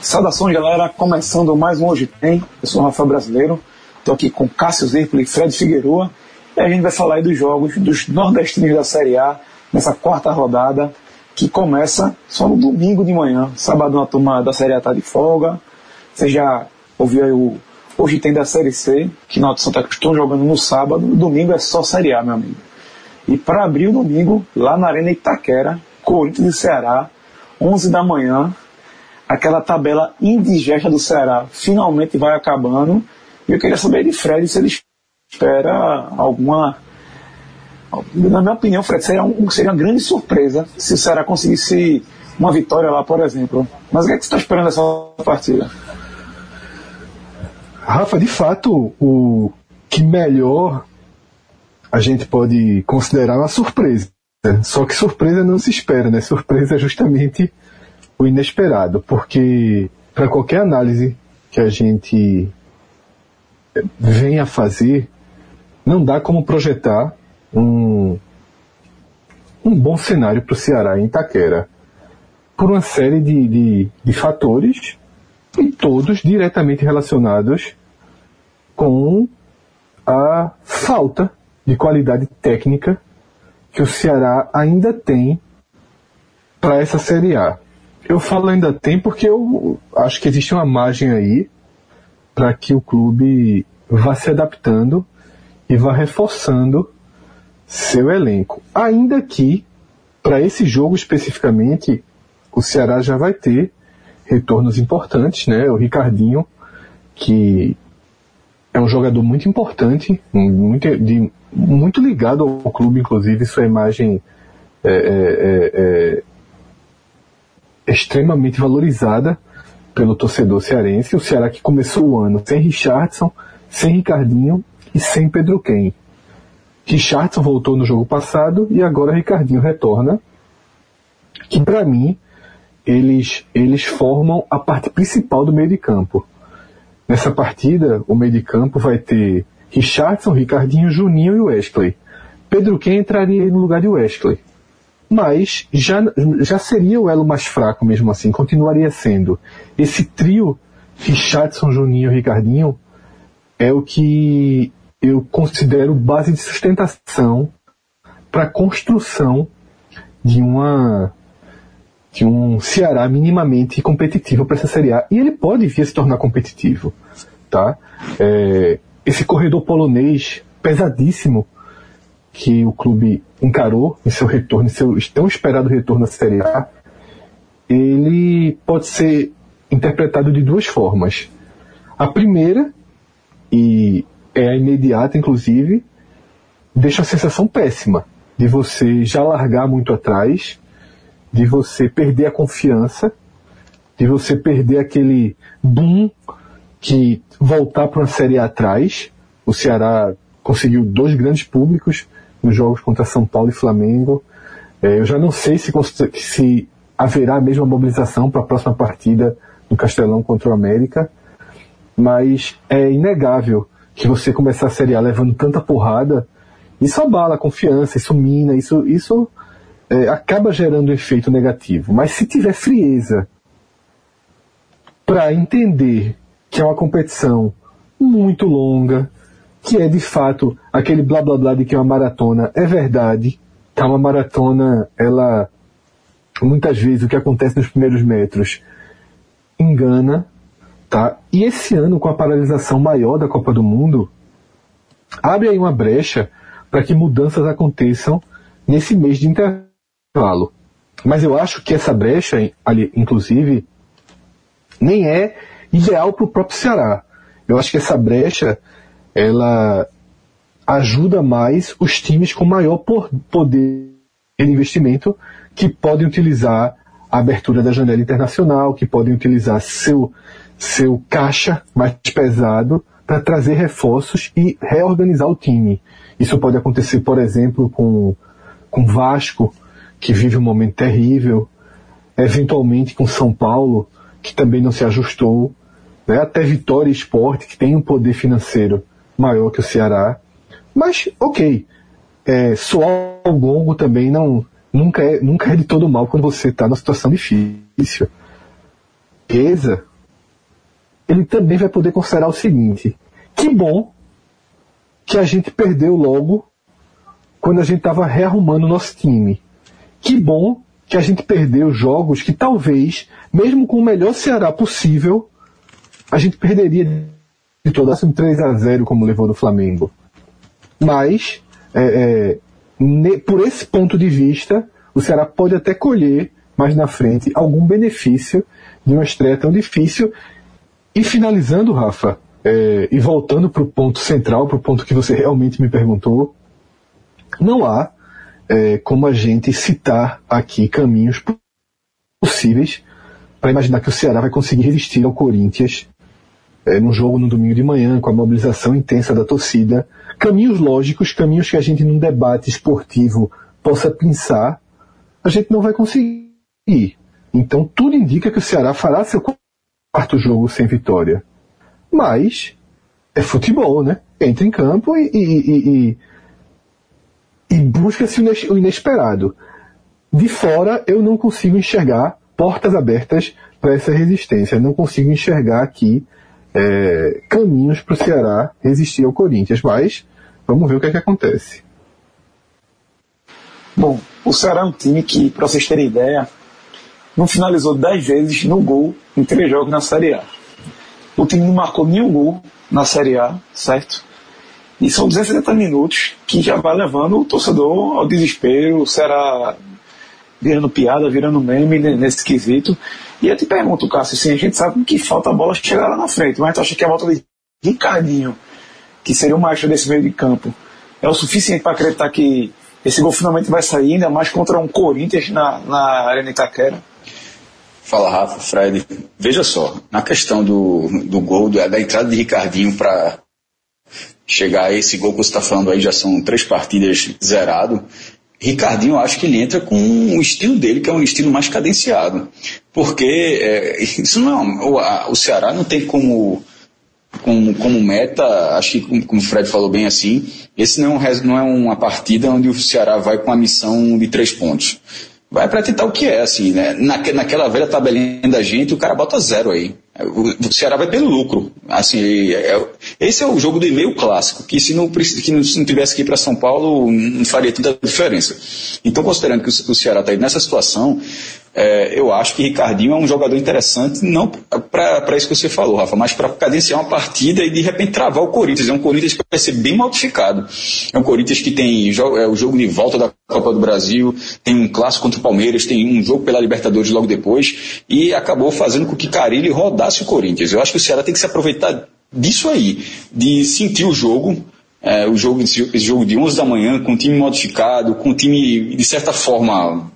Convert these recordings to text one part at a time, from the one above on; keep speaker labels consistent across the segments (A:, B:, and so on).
A: Saudações, galera. Começando mais um Hoje Tem. Eu sou o Rafael Brasileiro. Estou aqui com Cássio Zirpoli e Fred Figueroa. E a gente vai falar aí dos jogos dos nordestinos da Série A nessa quarta rodada que começa só no domingo de manhã. Sábado a turma da Série A está de folga. Você já ouviu aí o Hoje Tem da Série C, que na Santa Cruz estão jogando no sábado. Domingo é só Série A, meu amigo. E para abrir o domingo, lá na Arena Itaquera, Corinthians e Ceará, 11 da manhã, aquela tabela indigesta do Ceará finalmente vai acabando. E eu queria saber de Fred se ele espera alguma. Na minha opinião, Fred, seria, um, seria uma grande surpresa se o Ceará conseguisse uma vitória lá, por exemplo. Mas o que, é que você está esperando dessa partida?
B: Rafa, de fato, o que melhor a gente pode considerar uma surpresa. Só que surpresa não se espera, né? Surpresa é justamente o inesperado, porque para qualquer análise que a gente venha fazer, não dá como projetar um, um bom cenário para o Ceará em Itaquera, por uma série de, de, de fatores, e todos diretamente relacionados com a falta de qualidade técnica que o Ceará ainda tem para essa Série A. Eu falo ainda tem porque eu acho que existe uma margem aí para que o clube vá se adaptando e vá reforçando seu elenco. Ainda que, para esse jogo especificamente, o Ceará já vai ter retornos importantes, né? O Ricardinho, que é um jogador muito importante, muito, de, muito ligado ao clube, inclusive sua imagem é, é, é, é extremamente valorizada pelo torcedor cearense. O Ceará que começou o ano sem Richardson, sem Ricardinho e sem Pedro Ken. Richardson voltou no jogo passado e agora Ricardinho retorna. Que para mim eles, eles formam a parte principal do meio de campo. Nessa partida, o meio de campo vai ter Richardson, Ricardinho, Juninho e Wesley. Pedro Ken entraria no lugar de Wesley mas já, já seria o elo mais fraco mesmo assim, continuaria sendo. Esse trio Richardson, Juninho e Ricardinho é o que eu considero base de sustentação para a construção de uma de um Ceará minimamente competitivo para essa Série A. E ele pode vir a se tornar competitivo. Tá? É, esse corredor polonês pesadíssimo que o clube encarou em seu retorno, em seu tão esperado retorno à Série A, ele pode ser interpretado de duas formas. A primeira, e é imediata inclusive, deixa a sensação péssima de você já largar muito atrás, de você perder a confiança, de você perder aquele boom que voltar para uma série atrás. O Ceará conseguiu dois grandes públicos nos jogos contra São Paulo e Flamengo. É, eu já não sei se, se haverá a mesma mobilização para a próxima partida no Castelão contra o América, mas é inegável que você começar a Série A levando tanta porrada, isso abala a confiança, isso mina, isso, isso é, acaba gerando um efeito negativo. Mas se tiver frieza para entender que é uma competição muito longa, que é de fato aquele blá blá blá de que é uma maratona é verdade. Tá uma maratona, ela muitas vezes o que acontece nos primeiros metros engana, tá? E esse ano com a paralisação maior da Copa do Mundo abre aí uma brecha para que mudanças aconteçam nesse mês de intervalo. Mas eu acho que essa brecha, ali, inclusive, nem é ideal para o próprio Ceará. Eu acho que essa brecha ela ajuda mais os times com maior poder de investimento que podem utilizar a abertura da janela internacional, que podem utilizar seu, seu caixa mais pesado para trazer reforços e reorganizar o time. Isso pode acontecer, por exemplo, com, com Vasco, que vive um momento terrível, eventualmente com São Paulo, que também não se ajustou, né? até Vitória Esporte, que tem um poder financeiro maior que o Ceará. Mas, ok, é, soar o gongo também não, nunca, é, nunca é de todo mal quando você está numa situação difícil. Eza, ele também vai poder considerar o seguinte: que bom que a gente perdeu logo quando a gente estava rearrumando o nosso time. Que bom que a gente perdeu jogos que talvez, mesmo com o melhor Ceará possível, a gente perderia de toda um 3 a 0 como levou no Flamengo. Mas, é, é, ne, por esse ponto de vista, o Ceará pode até colher mais na frente algum benefício de uma estreia tão difícil. E finalizando, Rafa, é, e voltando para o ponto central, para o ponto que você realmente me perguntou, não há é, como a gente citar aqui caminhos possíveis para imaginar que o Ceará vai conseguir resistir ao Corinthians é, num jogo no domingo de manhã, com a mobilização intensa da torcida. Caminhos lógicos, caminhos que a gente num debate esportivo possa pensar, a gente não vai conseguir. Então tudo indica que o Ceará fará seu quarto jogo sem vitória. Mas é futebol, né? Entra em campo e, e, e, e busca-se o inesperado. De fora, eu não consigo enxergar portas abertas para essa resistência. Não consigo enxergar aqui é, caminhos para o Ceará resistir ao Corinthians. Mas vamos ver o que, é que acontece.
A: Bom, o Ceará é um time que, para vocês terem ideia, não finalizou 10 vezes no gol em três jogos na Série A. O time não marcou nenhum gol na Série A, certo? E são 270 minutos que já vai levando o torcedor ao desespero, o Ceará virando piada, virando meme nesse quesito. E eu te pergunto, Cássio, assim, a gente sabe que falta a bola chegar lá na frente, mas tu acha que a volta de Ricardinho, que seria o maestro desse meio de campo, é o suficiente para acreditar que esse gol finalmente vai sair, ainda mais contra um Corinthians na, na Arena Itaquera?
C: Fala, Rafa, Fred. Veja só, na questão do, do gol, da entrada de Ricardinho para chegar a esse gol que você está falando aí, já são três partidas zerado. Ricardinho, acho que ele entra com o estilo dele, que é um estilo mais cadenciado. Porque é, isso não é, o, a, o Ceará não tem como como, como meta, acho que como o Fred falou bem assim, esse não é, um, não é uma partida onde o Ceará vai com a missão de três pontos. Vai para tentar o que é, assim, né? Na, naquela velha tabelinha da gente, o cara bota zero aí. O, Ceará vai pelo lucro. Assim, é, é, esse é o jogo do e-mail clássico, que se não, que não, se não tivesse que ir para São Paulo, não faria toda a diferença. Então, considerando que o, o Ceará está aí nessa situação, é, eu acho que Ricardinho é um jogador interessante, não para isso que você falou, Rafa, mas para cadenciar uma partida e de repente travar o Corinthians. É um Corinthians que vai ser bem modificado. É um Corinthians que tem é, o jogo de volta da Copa do Brasil, tem um clássico contra o Palmeiras, tem um jogo pela Libertadores logo depois, e acabou fazendo com que Carilli rodasse o Corinthians. Eu acho que o Ceará tem que se aproveitar disso aí, de sentir o jogo, é, o jogo, esse jogo de 11 da manhã, com o time modificado, com o time, de certa forma,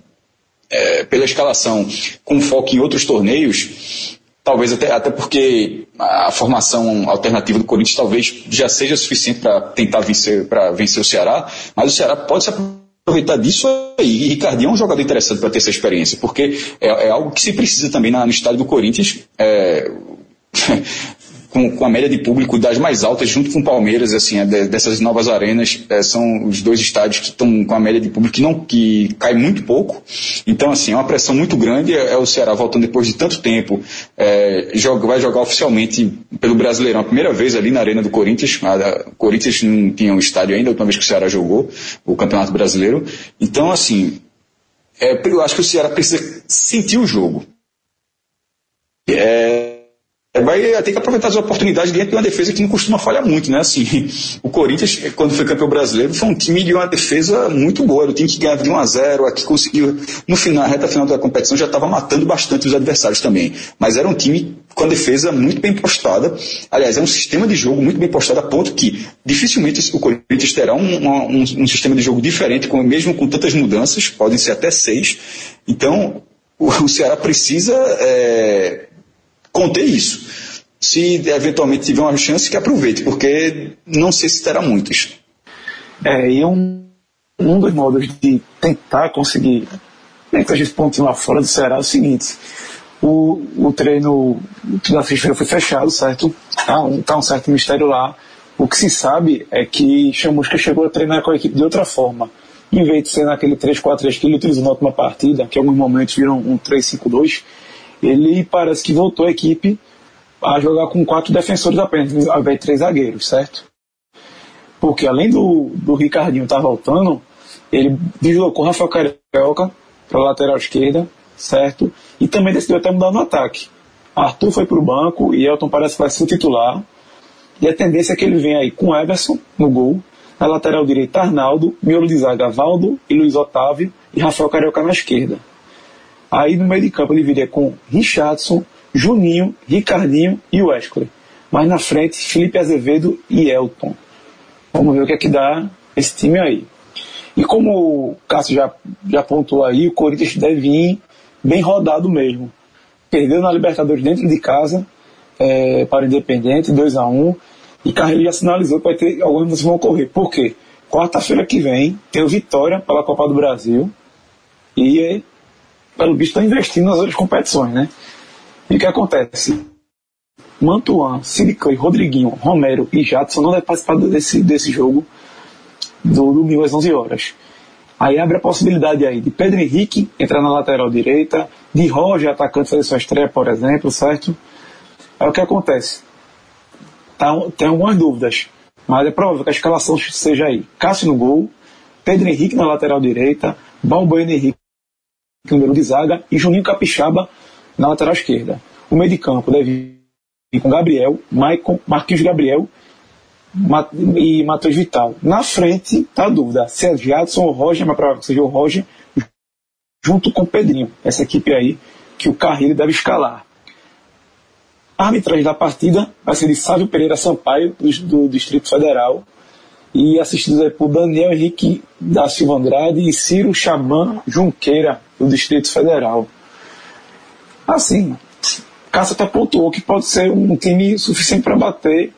C: é, pela escalação com foco em outros torneios, talvez até, até porque a formação alternativa do Corinthians talvez já seja suficiente para tentar vencer, para vencer o Ceará, mas o Ceará pode se aproveitar disso aí. E Ricardinho é um jogador interessante para ter essa experiência, porque é, é, algo que se precisa também na, no estádio do Corinthians. É, com, com, a média de público das mais altas, junto com o Palmeiras, assim, é dessas novas arenas, é, são os dois estádios que estão com a média de público que, não, que cai muito pouco. Então, assim, é uma pressão muito grande. É, é o Ceará voltando depois de tanto tempo, é, joga, vai jogar oficialmente pelo Brasileirão a primeira vez ali na Arena do Corinthians. O Corinthians não tinha um estádio ainda, a última vez que o Ceará jogou o Campeonato Brasileiro. Então, assim, é, eu acho que o Ceará precisa sentir o jogo. É, vai ter que aproveitar as oportunidades dentro de uma defesa que não costuma falhar muito, né? Assim, o Corinthians, quando foi campeão brasileiro, foi um time de uma defesa muito boa. Era o time que ganhava de 1 a 0 aqui conseguiu, no final, na reta final da competição, já estava matando bastante os adversários também. Mas era um time com a defesa muito bem postada. Aliás, é um sistema de jogo muito bem postado, a ponto que dificilmente o Corinthians terá um, um, um sistema de jogo diferente, com, mesmo com tantas mudanças, podem ser até seis. Então, o, o Ceará precisa é, conter isso. Se eventualmente tiver uma chance, que aproveite, porque não sei se terá muitas.
A: É, e um, um dos modos de tentar conseguir a gente pontinho lá fora do Ceará é o seguinte: O, o treino da sexta foi fechado, certo? Tá um, tá um certo mistério lá. O que se sabe é que Chamusca chegou a treinar com a equipe de outra forma. Em vez de ser naquele 3-4-3 que ele utilizou na última partida, que em alguns momentos viram um 3-5-2, ele parece que voltou a equipe a jogar com quatro defensores apenas, ao invés de três zagueiros, certo? Porque além do, do Ricardinho estar tá voltando, ele deslocou o Rafael Carioca para a lateral esquerda, certo? E também decidiu até mudar no ataque. Arthur foi para o banco e Elton parece que vai ser o titular. E a tendência é que ele venha aí com Everson no gol, na lateral direita Arnaldo, miolo de zaga Valdo e Luiz Otávio e Rafael Carioca na esquerda. Aí no meio de campo ele viria com Richardson, Juninho, Ricardinho e Wesley. Mas na frente, Felipe Azevedo e Elton. Vamos ver o que é que dá esse time aí. E como o Cássio já, já apontou aí, o Corinthians deve vir bem rodado mesmo. Perdeu na Libertadores dentro de casa é, para o Independente, 2 a 1 E Carreiro já sinalizou que vai ter algumas mudanças vão ocorrer. Por quê? Quarta-feira que vem tem o Vitória pela Copa do Brasil. E, pelo visto, estão investindo nas outras competições, né? E o que acontece? Mantuan, Silicão, Rodriguinho, Romero e Jadson não devem participar desse, desse jogo do domingo às 11 horas. Aí abre a possibilidade aí de Pedro Henrique entrar na lateral direita, de Roger, atacante, fazer sua estreia, por exemplo, certo? É o que acontece. Tá, tem algumas dúvidas, mas é provável que a escalação seja aí. Cássio no gol, Pedro Henrique na lateral direita, Balbuena Henrique número de zaga e Juninho Capixaba na lateral esquerda. O meio de campo deve ir com Gabriel, Maicon, Marquinhos Gabriel e Matheus Vital. Na frente, tá a dúvida se é Jadson ou Roger, mas provável que seja o Roger, junto com o Pedrinho. Essa equipe aí que o Carrilho deve escalar. A arbitragem da partida vai ser de Sávio Pereira Sampaio, do, do Distrito Federal, e assistidos por Daniel Henrique da Silva Andrade e Ciro Chaban Junqueira, do Distrito Federal. Assim, Cássio até pontuou que pode ser um time suficiente para bater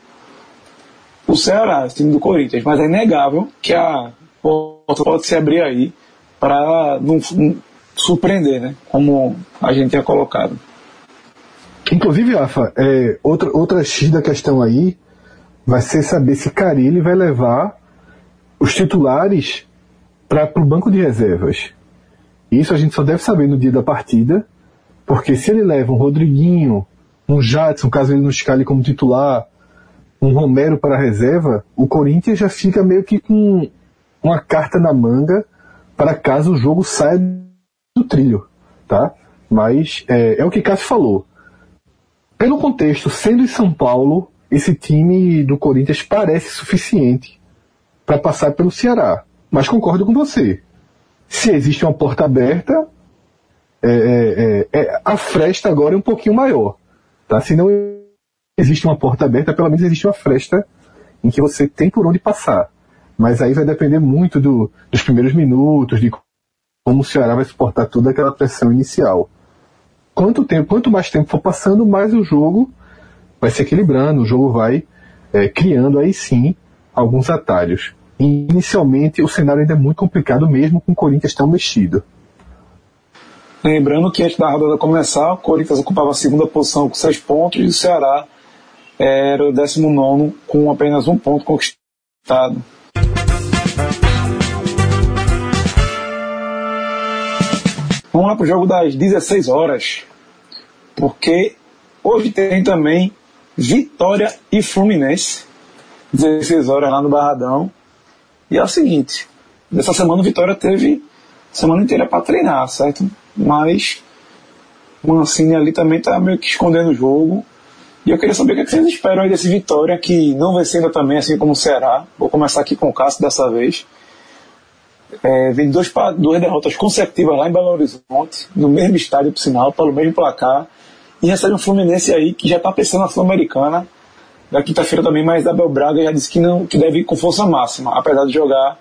A: o Ceará, o time do Corinthians, mas é inegável que a porta pode se abrir aí para não, não, surpreender, né? Como a gente tinha colocado.
B: Inclusive, Rafa, é, outra, outra X da questão aí vai ser saber se Carilli vai levar os titulares para o banco de reservas. Isso a gente só deve saber no dia da partida, porque se ele leva um Rodriguinho, um Jadson, caso ele não escale como titular, um Romero para a reserva, o Corinthians já fica meio que com uma carta na manga para caso o jogo saia do trilho, tá? Mas é, é o que Cássio falou. Pelo contexto, sendo em São Paulo, esse time do Corinthians parece suficiente para passar pelo Ceará. Mas concordo com você. Se existe uma porta aberta, é, é, é, é, a fresta agora é um pouquinho maior. Tá? Se não existe uma porta aberta, pelo menos existe uma fresta em que você tem por onde passar. Mas aí vai depender muito do, dos primeiros minutos, de como o Ceará vai suportar toda aquela pressão inicial. Quanto, tempo, quanto mais tempo for passando, mais o jogo vai se equilibrando, o jogo vai é, criando aí sim alguns atalhos. Inicialmente, o cenário ainda é muito complicado, mesmo com o Corinthians tão mexido.
A: Lembrando que antes da rodada começar, o Corinthians ocupava a segunda posição com seis pontos e o Ceará era o 19 com apenas um ponto conquistado. Vamos lá para o jogo das 16 horas, porque hoje tem também Vitória e Fluminense, 16 horas lá no Barradão. E é o seguinte, nessa semana o Vitória teve semana inteira para treinar, certo? Mas o Mancini ali também está meio que escondendo o jogo. E eu queria saber o que, é que vocês esperam aí desse Vitória, que não vencendo também, assim como o Ceará. Vou começar aqui com o Cássio dessa vez. É, vem dois, duas derrotas consecutivas lá em Belo Horizonte, no mesmo estádio, por sinal, pelo mesmo placar. E recebe um Fluminense aí que já está pensando na Sul-Americana. Da quinta-feira também, mas Abel Braga já disse que, não, que deve ir com força máxima, apesar de jogar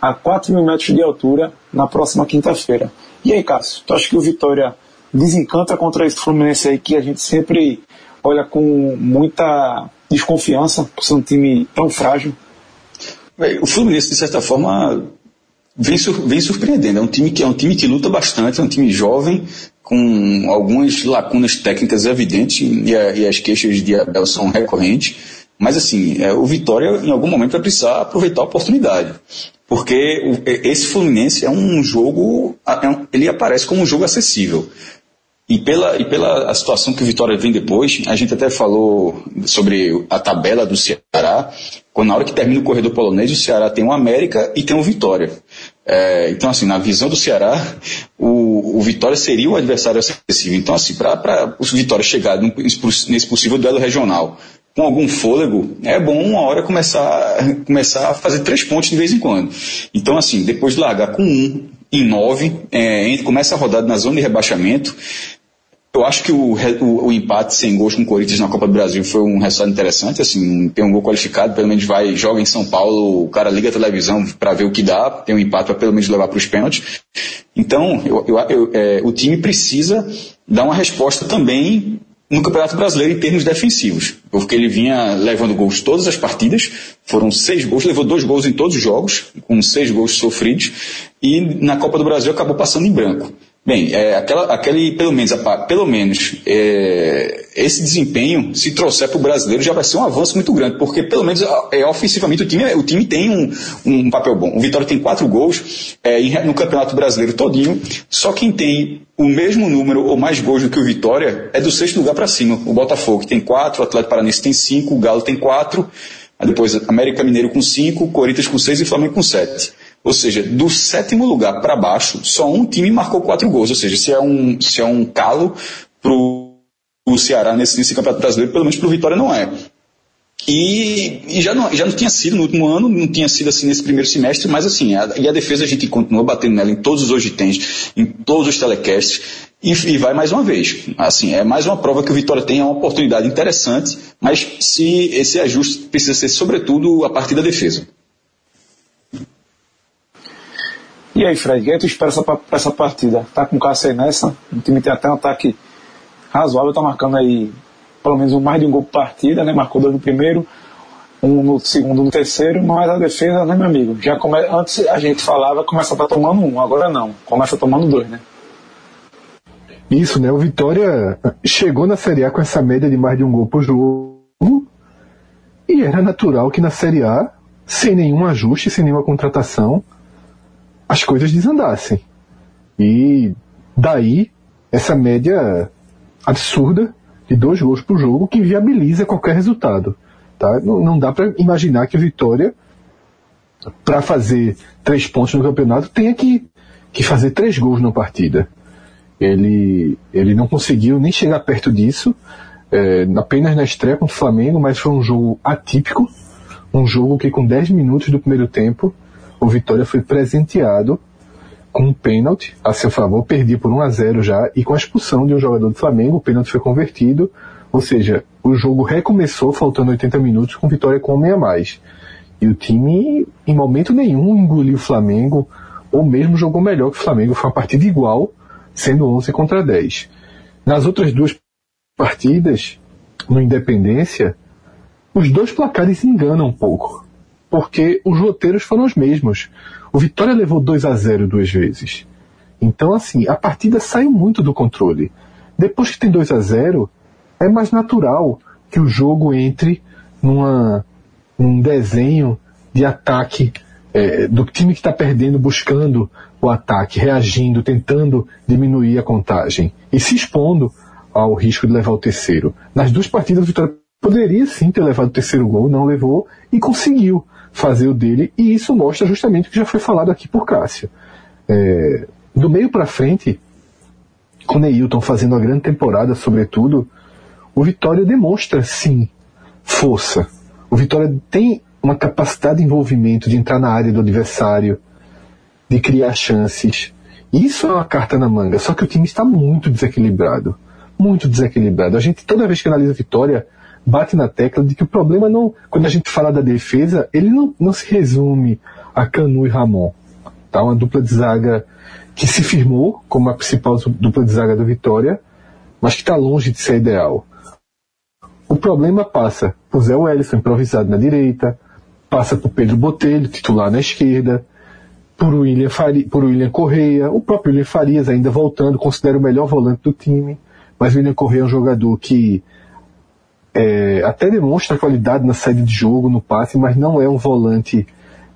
A: a 4 mil metros de altura na próxima quinta-feira. E aí, Cássio, tu acha que o Vitória desencanta contra esse Fluminense aí que a gente sempre olha com muita desconfiança por ser um time tão frágil?
C: O Fluminense, de certa forma, vem, sur vem surpreendendo. É um time que é um time que luta bastante, é um time jovem, com algumas lacunas técnicas evidentes e, a, e as queixas de Abel são recorrentes. Mas assim, é, o Vitória em algum momento vai precisar aproveitar a oportunidade. Porque o, esse Fluminense é um jogo, é um, ele aparece como um jogo acessível. E pela, e pela situação que o Vitória vem depois, a gente até falou sobre a tabela do Ceará, quando na hora que termina o corredor polonês, o Ceará tem o América e tem o Vitória. É, então, assim, na visão do Ceará, o, o Vitória seria o adversário acessível. Então, assim, para o Vitória chegar nesse possível duelo regional com algum fôlego, é bom uma hora começar, começar a fazer três pontos de vez em quando. Então, assim, depois de largar com um em nove, é, começa a rodada na zona de rebaixamento, eu acho que o, o, o, empate sem gols com o Corinthians na Copa do Brasil foi um resultado interessante, assim, tem um gol qualificado, pelo menos vai, joga em São Paulo, o cara liga a televisão para ver o que dá, tem um empate para pelo menos levar para os pênaltis. Então, eu, eu, é, o time precisa dar uma resposta também no Campeonato Brasileiro em termos defensivos, porque ele vinha levando gols todas as partidas, foram seis gols, levou dois gols em todos os jogos, com seis gols sofridos, e na Copa do Brasil acabou passando em branco. Bem, é, aquela, aquele, pelo menos, pelo menos é, esse desempenho, se trouxer para o brasileiro, já vai ser um avanço muito grande, porque pelo menos é, ofensivamente o time, o time tem um, um papel bom. O Vitória tem quatro gols é, no Campeonato Brasileiro todinho, só quem tem o mesmo número ou mais gols do que o Vitória é do sexto lugar para cima. O Botafogo tem quatro, o Atlético Paranaense tem cinco, o Galo tem quatro, depois América Mineiro com cinco, Corinthians com seis e Flamengo com sete. Ou seja, do sétimo lugar para baixo, só um time marcou quatro gols. Ou seja, se é um, se é um calo para o Ceará nesse, nesse campeonato brasileiro, pelo menos para o Vitória não é. E, e, já, não, já não tinha sido no último ano, não tinha sido assim nesse primeiro semestre, mas assim, a, e a defesa a gente continua batendo nela em todos os hoje tens, em todos os telecasts, e, e, vai mais uma vez. Assim, é mais uma prova que o Vitória tem, é uma oportunidade interessante, mas se esse ajuste precisa ser sobretudo a partir da defesa.
A: E aí, Fred, o que é tu espera para essa partida? Tá com o Cássio aí nessa? O time tem até um ataque razoável, tá marcando aí pelo menos mais de um gol por partida, né? Marcou dois no primeiro, um no segundo, no terceiro, mas a defesa, né, meu amigo? Já come... Antes a gente falava começa tá tomando um, agora não, começa tomando dois, né?
B: Isso, né? O Vitória chegou na Série A com essa média de mais de um gol por jogo e era natural que na Série A, sem nenhum ajuste, sem nenhuma contratação, as coisas desandassem. E daí essa média absurda de dois gols por jogo que viabiliza qualquer resultado. Tá? Não, não dá para imaginar que o Vitória, para fazer três pontos no campeonato, tenha que, que fazer três gols na partida. Ele, ele não conseguiu nem chegar perto disso, é, apenas na estreia com o Flamengo, mas foi um jogo atípico, um jogo que com 10 minutos do primeiro tempo o Vitória foi presenteado com um pênalti a seu favor, perdi por 1 a 0 já, e com a expulsão de um jogador do Flamengo, o pênalti foi convertido, ou seja, o jogo recomeçou faltando 80 minutos com vitória com homem a mais. E o time, em momento nenhum, engoliu o Flamengo, ou mesmo jogou melhor que o Flamengo, foi uma partida igual, sendo 11 contra 10. Nas outras duas partidas, no Independência, os dois placares enganam um pouco porque os roteiros foram os mesmos. O Vitória levou 2 a 0 duas vezes. Então, assim, a partida saiu muito do controle. Depois que tem 2 a 0 é mais natural que o jogo entre numa, num desenho de ataque é, do time que está perdendo, buscando o ataque, reagindo, tentando diminuir a contagem e se expondo ao risco de levar o terceiro. Nas duas partidas, o Vitória poderia sim ter levado o terceiro gol, não levou e conseguiu fazer o dele, e isso mostra justamente o que já foi falado aqui por Cássio. É, do meio para frente, com Neilton fazendo uma grande temporada, sobretudo, o Vitória demonstra sim força. O Vitória tem uma capacidade de envolvimento, de entrar na área do adversário, de criar chances. Isso é uma carta na manga, só que o time está muito desequilibrado. Muito desequilibrado. A gente, toda vez que analisa a Vitória, bate na tecla de que o problema não, quando a gente fala da defesa, ele não, não se resume a Canu e Ramon. Tá? Uma dupla de zaga que se firmou como a principal dupla de zaga do Vitória, mas que está longe de ser ideal. O problema passa por Zé Wellison improvisado na direita, passa por Pedro Botelho, titular na esquerda, por William, Faria, por William Correia, o próprio William Farias ainda voltando, considero o melhor volante do time, mas William Correia é um jogador que é, até demonstra qualidade na saída de jogo, no passe, mas não é um volante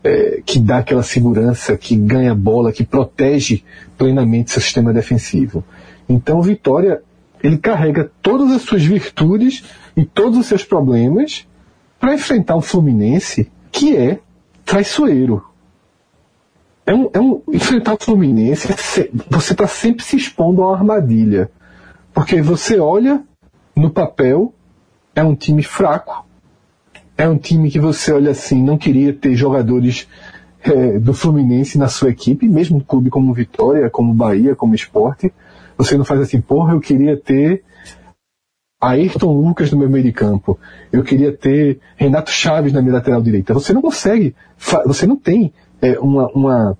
B: é, que dá aquela segurança, que ganha bola, que protege plenamente seu sistema defensivo. Então Vitória, ele carrega todas as suas virtudes e todos os seus problemas para enfrentar um Fluminense que é traiçoeiro. É um, é um, enfrentar o Fluminense, é você está sempre se expondo a uma armadilha. Porque você olha no papel, é um time fraco, é um time que você olha assim, não queria ter jogadores é, do Fluminense na sua equipe, mesmo um clube como Vitória, como Bahia, como Esporte. Você não faz assim, porra, eu queria ter Ayrton Lucas no meu meio de campo. Eu queria ter Renato Chaves na minha lateral direita. Você não consegue, você não tem é, uma, uma,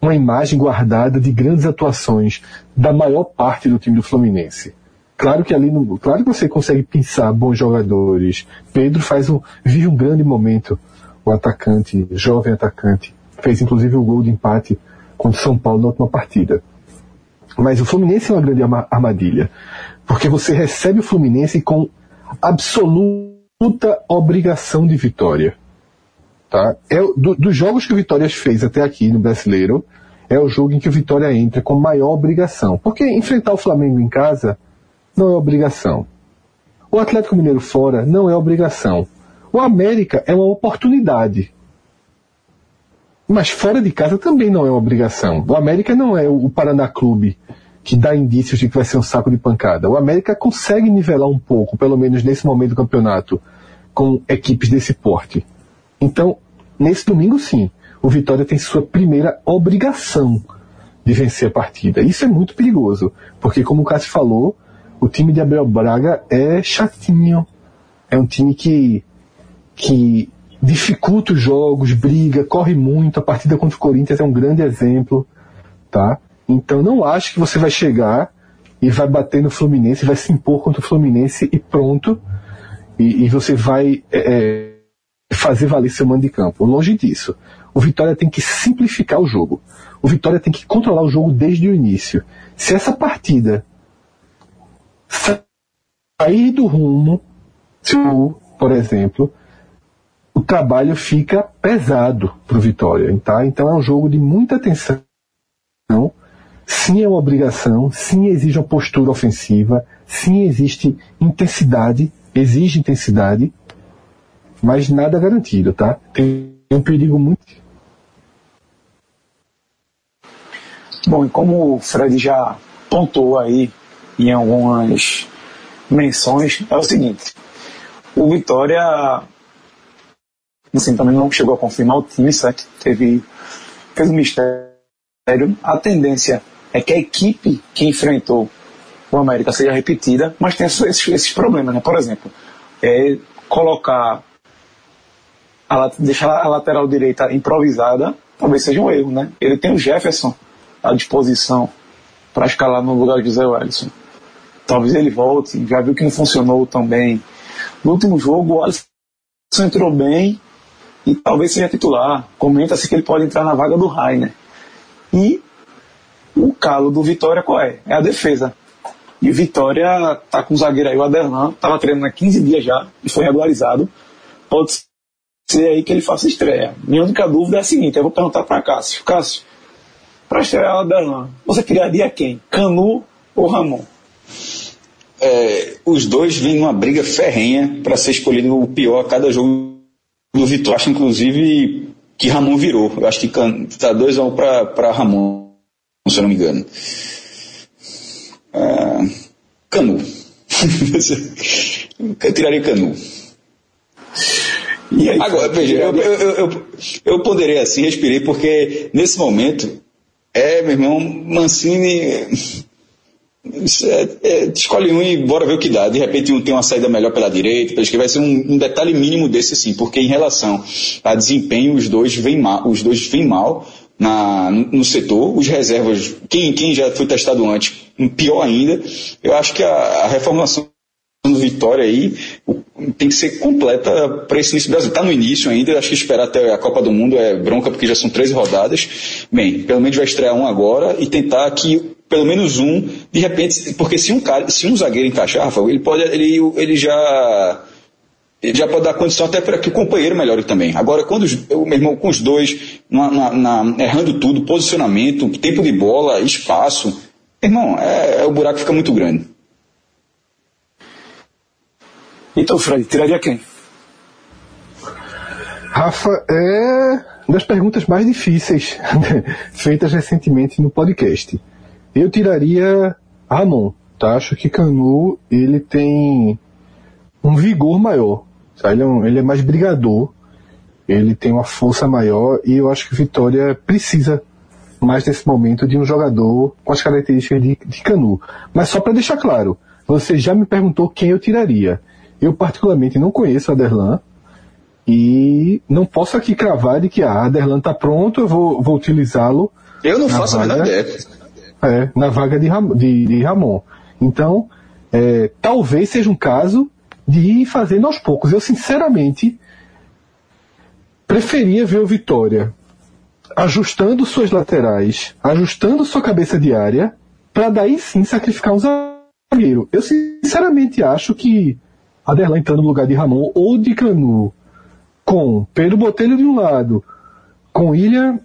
B: uma imagem guardada de grandes atuações da maior parte do time do Fluminense. Claro que ali, no, claro que você consegue pensar bons jogadores. Pedro faz um, vive um grande momento, o atacante, jovem atacante. Fez inclusive o gol de empate contra o São Paulo na última partida. Mas o Fluminense é uma grande armadilha, porque você recebe o Fluminense com absoluta obrigação de vitória. Tá? É, do, dos jogos que o Vitória fez até aqui no Brasileiro, é o jogo em que o Vitória entra com maior obrigação. Porque enfrentar o Flamengo em casa não é obrigação. O Atlético Mineiro fora não é obrigação. O América é uma oportunidade. Mas fora de casa também não é uma obrigação. O América não é o Paraná Clube que dá indícios de que vai ser um saco de pancada. O América consegue nivelar um pouco, pelo menos nesse momento do campeonato, com equipes desse porte. Então, Nesse domingo, sim, o Vitória tem sua primeira obrigação de vencer a partida. Isso é muito perigoso, porque, como o Cássio falou, o time de Abel Braga é chatinho. É um time que, que dificulta os jogos, briga, corre muito. A partida contra o Corinthians é um grande exemplo. Tá? Então, não acho que você vai chegar e vai bater no Fluminense, vai se impor contra o Fluminense e pronto. E, e você vai. É, é fazer valer seu mando de campo. Longe disso. O Vitória tem que simplificar o jogo. O Vitória tem que controlar o jogo desde o início. Se essa partida sair do rumo, se por exemplo, o trabalho fica pesado para o Vitória. Tá? Então é um jogo de muita atenção. Sim, é uma obrigação. Sim, exige uma postura ofensiva. Sim, existe intensidade. Exige intensidade mas nada garantido, tá? Tem um perigo muito.
A: Bom, e como o Fred já pontuou aí em algumas menções, é o seguinte: o Vitória, assim, também não chegou a confirmar o time, certo? Teve, fez um mistério. A tendência é que a equipe que enfrentou o América seja repetida, mas tem esses, esses problemas, né? Por exemplo, é colocar a, deixar a lateral direita improvisada talvez seja um erro, né? Ele tem o Jefferson à disposição para escalar no lugar de José Wellison. Talvez ele volte, já viu que não funcionou tão bem. No último jogo, o Alisson entrou bem e talvez seja titular. Comenta-se que ele pode entrar na vaga do Rainer. E o calo do Vitória qual é? É a defesa. E Vitória tá com o zagueiro aí, o Aderlan, estava treinando há 15 dias já e foi regularizado. Pode ser aí que ele faça estreia. Minha única dúvida é a seguinte: eu vou perguntar para Cássio. Cássio, para estrear o Adelan, você criaria quem? Canu ou Ramon?
C: É, os dois vêm numa briga ferrenha para ser escolhido o pior a cada jogo do Vitória. Acho, inclusive, que Ramon virou. Eu acho que está 2 a 1 um para Ramon, se eu não me engano. É, Canu. eu tiraria Canu. Aí, Agora, veja, eu, eu, eu, eu ponderei assim, respirei, porque nesse momento, é, meu irmão, Mancini. É, é, escolhe um e bora ver o que dá. De repente um tem uma saída melhor pela direita, que vai ser um, um, detalhe mínimo desse sim, porque em relação a desempenho os dois vêm mal, os dois vêm mal na, no setor, os reservas, quem, quem já foi testado antes, pior ainda, eu acho que a, a reformulação do Vitória aí, tem que ser completa para esse início do Brasil. Está no início ainda, acho que esperar até a Copa do Mundo é bronca, porque já são 13 rodadas. Bem, pelo menos vai estrear um agora e tentar que pelo menos um, de repente, porque se um cara, se um zagueiro encaixar, Rafael, ele pode, ele, ele já ele já pode dar condição até para que o companheiro melhore também. Agora, quando os, meu irmão, com os dois, na, na, na, errando tudo, posicionamento, tempo de bola, espaço, irmão, é, é, o buraco fica muito grande.
A: Então, Fred, tiraria quem?
B: Rafa, é das perguntas mais difíceis feitas recentemente no podcast. Eu tiraria Ramon, tá? Acho que Canu, ele tem um vigor maior, tá? ele, é um, ele é mais brigador, ele tem uma força maior e eu acho que Vitória precisa mais nesse momento de um jogador com as características de, de Canu. Mas só para deixar claro, você já me perguntou quem eu tiraria. Eu particularmente não conheço a Aderlan e não posso aqui cravar de que ah, a Aderlan está pronto, eu vou, vou utilizá-lo.
C: Eu não faço vaga, a menor ideia.
B: É, na vaga de, Ram, de, de Ramon. Então, é, talvez seja um caso de ir fazendo aos poucos. Eu, sinceramente, preferia ver o Vitória ajustando suas laterais, ajustando sua cabeça de área, para daí sim sacrificar um zagueiro. Eu, sinceramente, acho que Aderlan entrando no lugar de Ramon ou de Canu, com Pedro Botelho de um lado, com Ilha,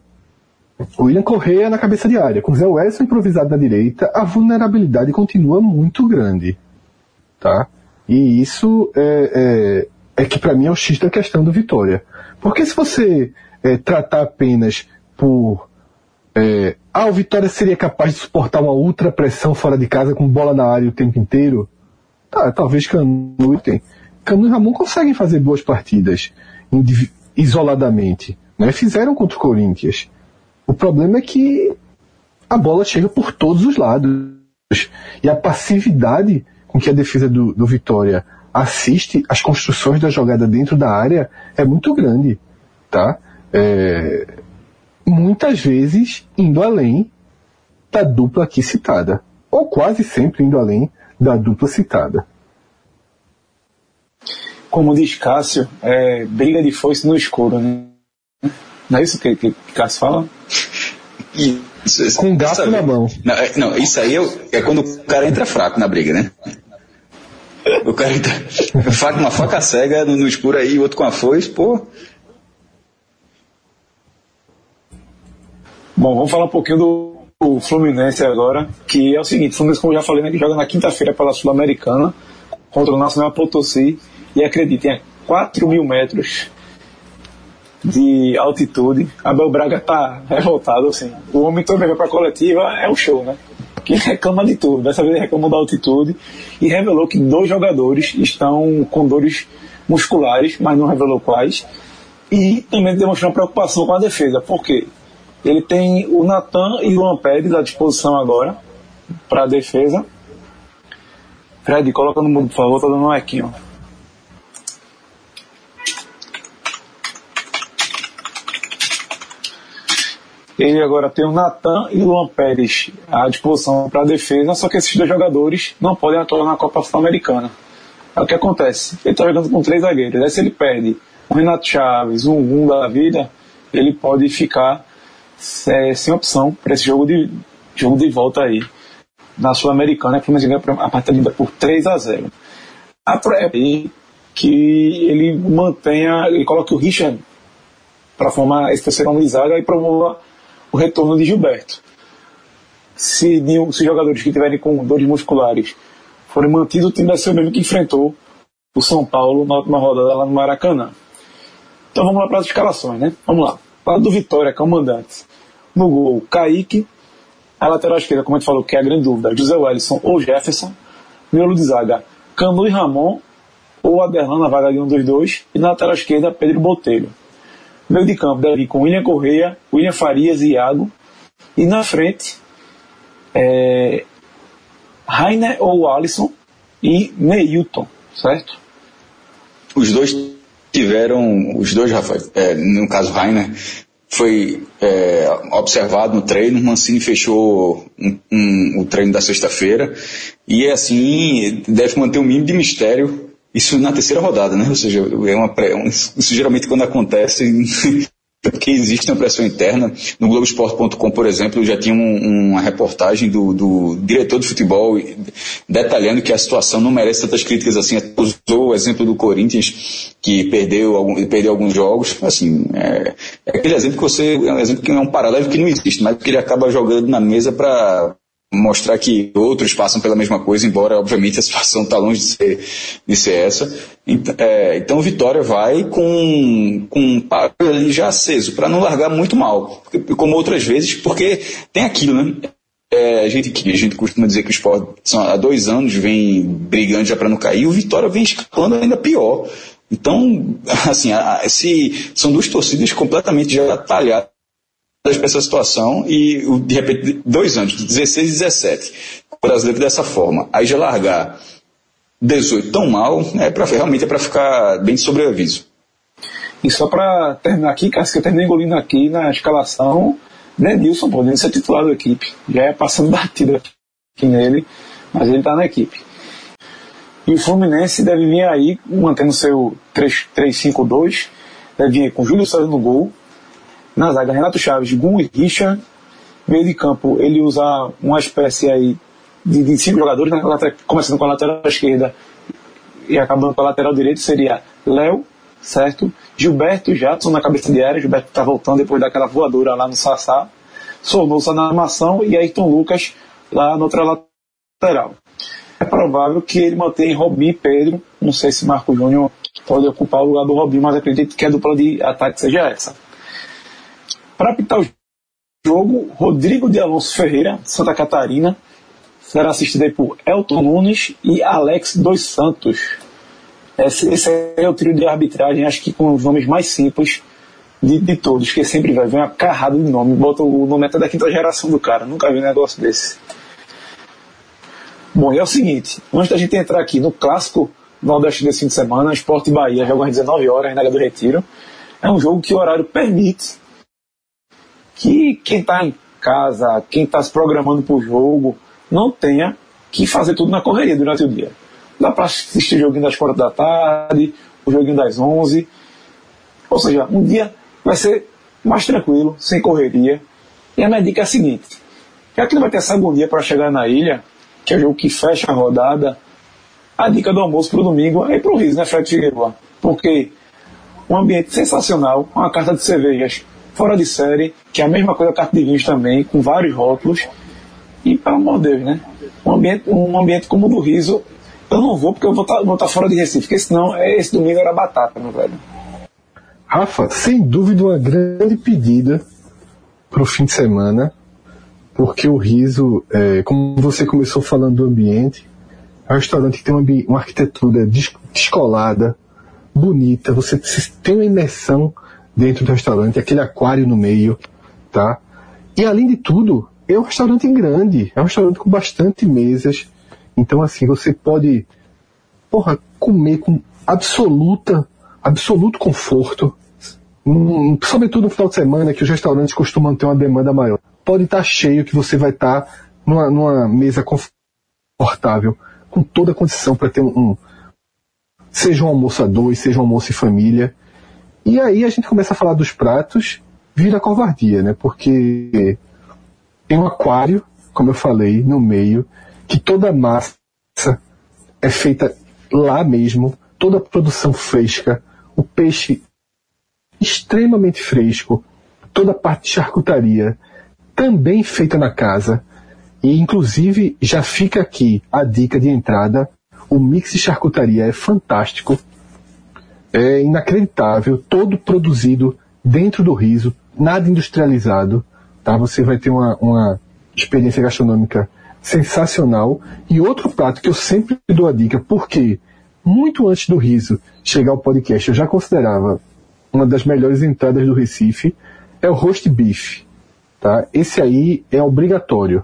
B: William Correia na cabeça de área, com Zé Wellison improvisado na direita, a vulnerabilidade continua muito grande. Tá? E isso é, é, é que para mim é o X da questão do Vitória. Porque se você é, tratar apenas por. É, ah, o Vitória seria capaz de suportar uma ultra pressão fora de casa com bola na área o tempo inteiro? Tá, talvez Canu tem. Canu e Ramon conseguem fazer boas partidas isoladamente. Né? Fizeram contra o Corinthians. O problema é que a bola chega por todos os lados. E a passividade com que a defesa do, do Vitória assiste as construções da jogada dentro da área é muito grande. Tá? É, muitas vezes indo além da dupla aqui citada. Ou quase sempre indo além da dupla citada.
A: Como diz Cássio, é briga de foice no escuro, né? Não é isso que, que Cássio fala?
B: Isso, Com gato na mão.
C: Não, é, não, isso aí é, é, quando o cara entra fraco na briga, né? O cara entra com uma faca cega no, no escuro aí, o outro com a foice, pô.
A: Bom, vamos falar um pouquinho do, do Fluminense agora, que é o seguinte, o Fluminense, como eu já falei, né, que joga na quinta-feira pela Sul-Americana contra o Nacional Potosí e acreditem, é 4 mil metros de altitude. Abel Braga tá revoltado, assim. O homem todo vai para a coletiva é o show, né? Que reclama de tudo. Dessa vez ele reclamou da altitude e revelou que dois jogadores estão com dores musculares, mas não revelou quais. E também demonstrou preocupação com a defesa. Por quê? Ele tem o Natan e o Ampere à disposição agora para a defesa. Fred, coloca no mundo, por favor, tá dando um equinho. Ele agora tem o Natan e o Luan Pérez à disposição para a defesa, só que esses dois jogadores não podem atuar na Copa Sul-Americana. É o que acontece. Ele está jogando com três zagueiros. Aí se ele perde o Renato Chaves, um um da vida, ele pode ficar é, sem opção para esse jogo de, jogo de volta aí na Sul-Americana, que o ganha a partida por 3 a 0. A pré que ele mantenha, ele coloque o Richard para formar esse terceiro homem de zaga e promova o retorno de Gilberto. Se, se jogadores que tiverem com dores musculares forem mantidos, o time vai ser o mesmo que enfrentou o São Paulo na última rodada lá no Maracanã. Então vamos lá para as escalações, né? Vamos lá. Lado do Vitória, comandante. No gol, Kaique. A lateral esquerda, como a gente falou, que é a grande dúvida, José Wellison ou Jefferson. Miolo de zaga, Canu e Ramon, ou Aderlan na vaga de um dos dois. E na lateral esquerda, Pedro Botelho. Meio de campo deve ir com William Correia, William Farias e Iago. E na frente, é, Rainer ou Alisson e Neilton, certo?
C: Os dois tiveram, os dois, Rafael, é, no caso Rainer, foi é, observado no treino, Mancini fechou um, um, o treino da sexta-feira e assim deve manter um mínimo de mistério Isso na terceira rodada, né? Ou seja, é uma pré, isso geralmente quando acontece porque existe uma pressão interna. No Globoesporte.com, por exemplo, já tinha um, uma reportagem do, do, diretor de futebol detalhando que a situação não merece tantas críticas assim. Usou o exemplo do Corinthians, que perdeu, perdeu alguns jogos. Assim, é, é aquele exemplo que você. É um exemplo que é um paralelo que não existe, mas que ele acaba jogando na mesa para mostrar que outros passam pela mesma coisa, embora obviamente a situação está longe de ser, de ser essa. Então, é, então Vitória vai com, com um paro ali já aceso, para não largar muito mal, como outras vezes, porque tem aquilo, né? É, a, gente, a gente costuma dizer que o esporte há dois anos vem brigando já para não cair, o Vitória vem escapando ainda pior. Então, assim, a, se, são duas torcidas completamente já talhadas para essa situação e, de repente, dois anos, 16 e 17, o brasileiro dessa forma. Aí já largar 18 tão mal, é pra, realmente é para ficar bem de sobreaviso.
A: E só para terminar aqui, Cássio, que eu terminei engolindo aqui na escalação, Denilson podendo ser titular da equipe. Já é passando batida aqui nele, mas ele está na equipe. E o Fluminense deve vir aí, mantendo seu 3-5-2, deve vir com Júlio César no gol, na zaga, Renato Chaves, Gum e Richard. Meio de campo, ele usa uma espécie aí de, de cinco jogadores, né? começando com a lateral esquerda e acabando com a lateral direita, seria Léo, certo? Gilberto Jadson na cabeça de área, Gilberto está voltando depois daquela voadora lá no Sassá. Sornosa na armação e Ayrton Lucas lá na outra lateral. É provável que ele mantenha Robinho e Pedro. Não sei se Marco Júnior pode ocupar o lugar do Robinho, mas acredito que a dupla de ataque seja essa. Para apitar o jogo, Rodrigo de Alonso Ferreira, Santa Catarina, será assistido por Elton Nunes e Alex dos Santos. Esse, esse é o trio de arbitragem, acho que com os nomes mais simples de, de todos, que sempre vai ver uma carrada de nome, bota o nome até da quinta geração do cara, nunca vi um negócio desse. Bom, e é o seguinte, antes da gente entrar aqui no clássico Nordeste desse fim de semana, Esporte Bahia, jogo às 19 horas na Ilha do Retiro, é um jogo que o horário permite que quem está em casa, quem está se programando para o jogo, não tenha que fazer tudo na correria durante o dia. Dá para assistir o joguinho das 4 da tarde, o joguinho das 11. Ou seja, um dia vai ser mais tranquilo, sem correria. E a minha dica é a seguinte: já que não vai ter essa agonia para chegar na ilha, que é o jogo que fecha a rodada, a dica do almoço para o domingo é para o Rio, né, Fred Figueiredo? Porque um ambiente sensacional, uma carta de cervejas fora de série, que é a mesma coisa a carta de vinhos também, com vários rótulos. E, pelo amor de Deus, né? Um ambiente, um ambiente como o do Riso, eu não vou porque eu vou estar tá, tá fora de Recife, porque senão é, esse domingo era batata, meu velho.
B: Rafa, sem dúvida uma grande pedida para o fim de semana, porque o Riso, é, como você começou falando do ambiente, é um restaurante que tem uma, uma arquitetura descolada, bonita, você tem uma imersão dentro do restaurante, aquele aquário no meio, tá? E além de tudo, é um restaurante grande, é um restaurante com bastante mesas. Então assim, você pode, porra, comer com absoluta, absoluto conforto. Um, sobretudo no final de semana, que os restaurantes costumam ter uma demanda maior. Pode estar cheio que você vai estar numa, numa mesa confortável, com toda a condição para ter um, um, seja um almoço a dois, seja um almoço em família. E aí a gente começa a falar dos pratos, vira covardia, né? Porque tem um aquário, como eu falei, no meio, que toda a massa é feita lá mesmo, toda a produção fresca, o peixe extremamente fresco, toda a parte de charcutaria também feita na casa. E inclusive já fica aqui a dica de entrada. O mix de charcutaria é fantástico é inacreditável, todo produzido dentro do riso, nada industrializado, tá? Você vai ter uma, uma experiência gastronômica sensacional. E outro prato que eu sempre dou a dica, porque muito antes do riso chegar ao podcast, eu já considerava uma das melhores entradas do Recife, é o roast beef, tá? Esse aí é obrigatório.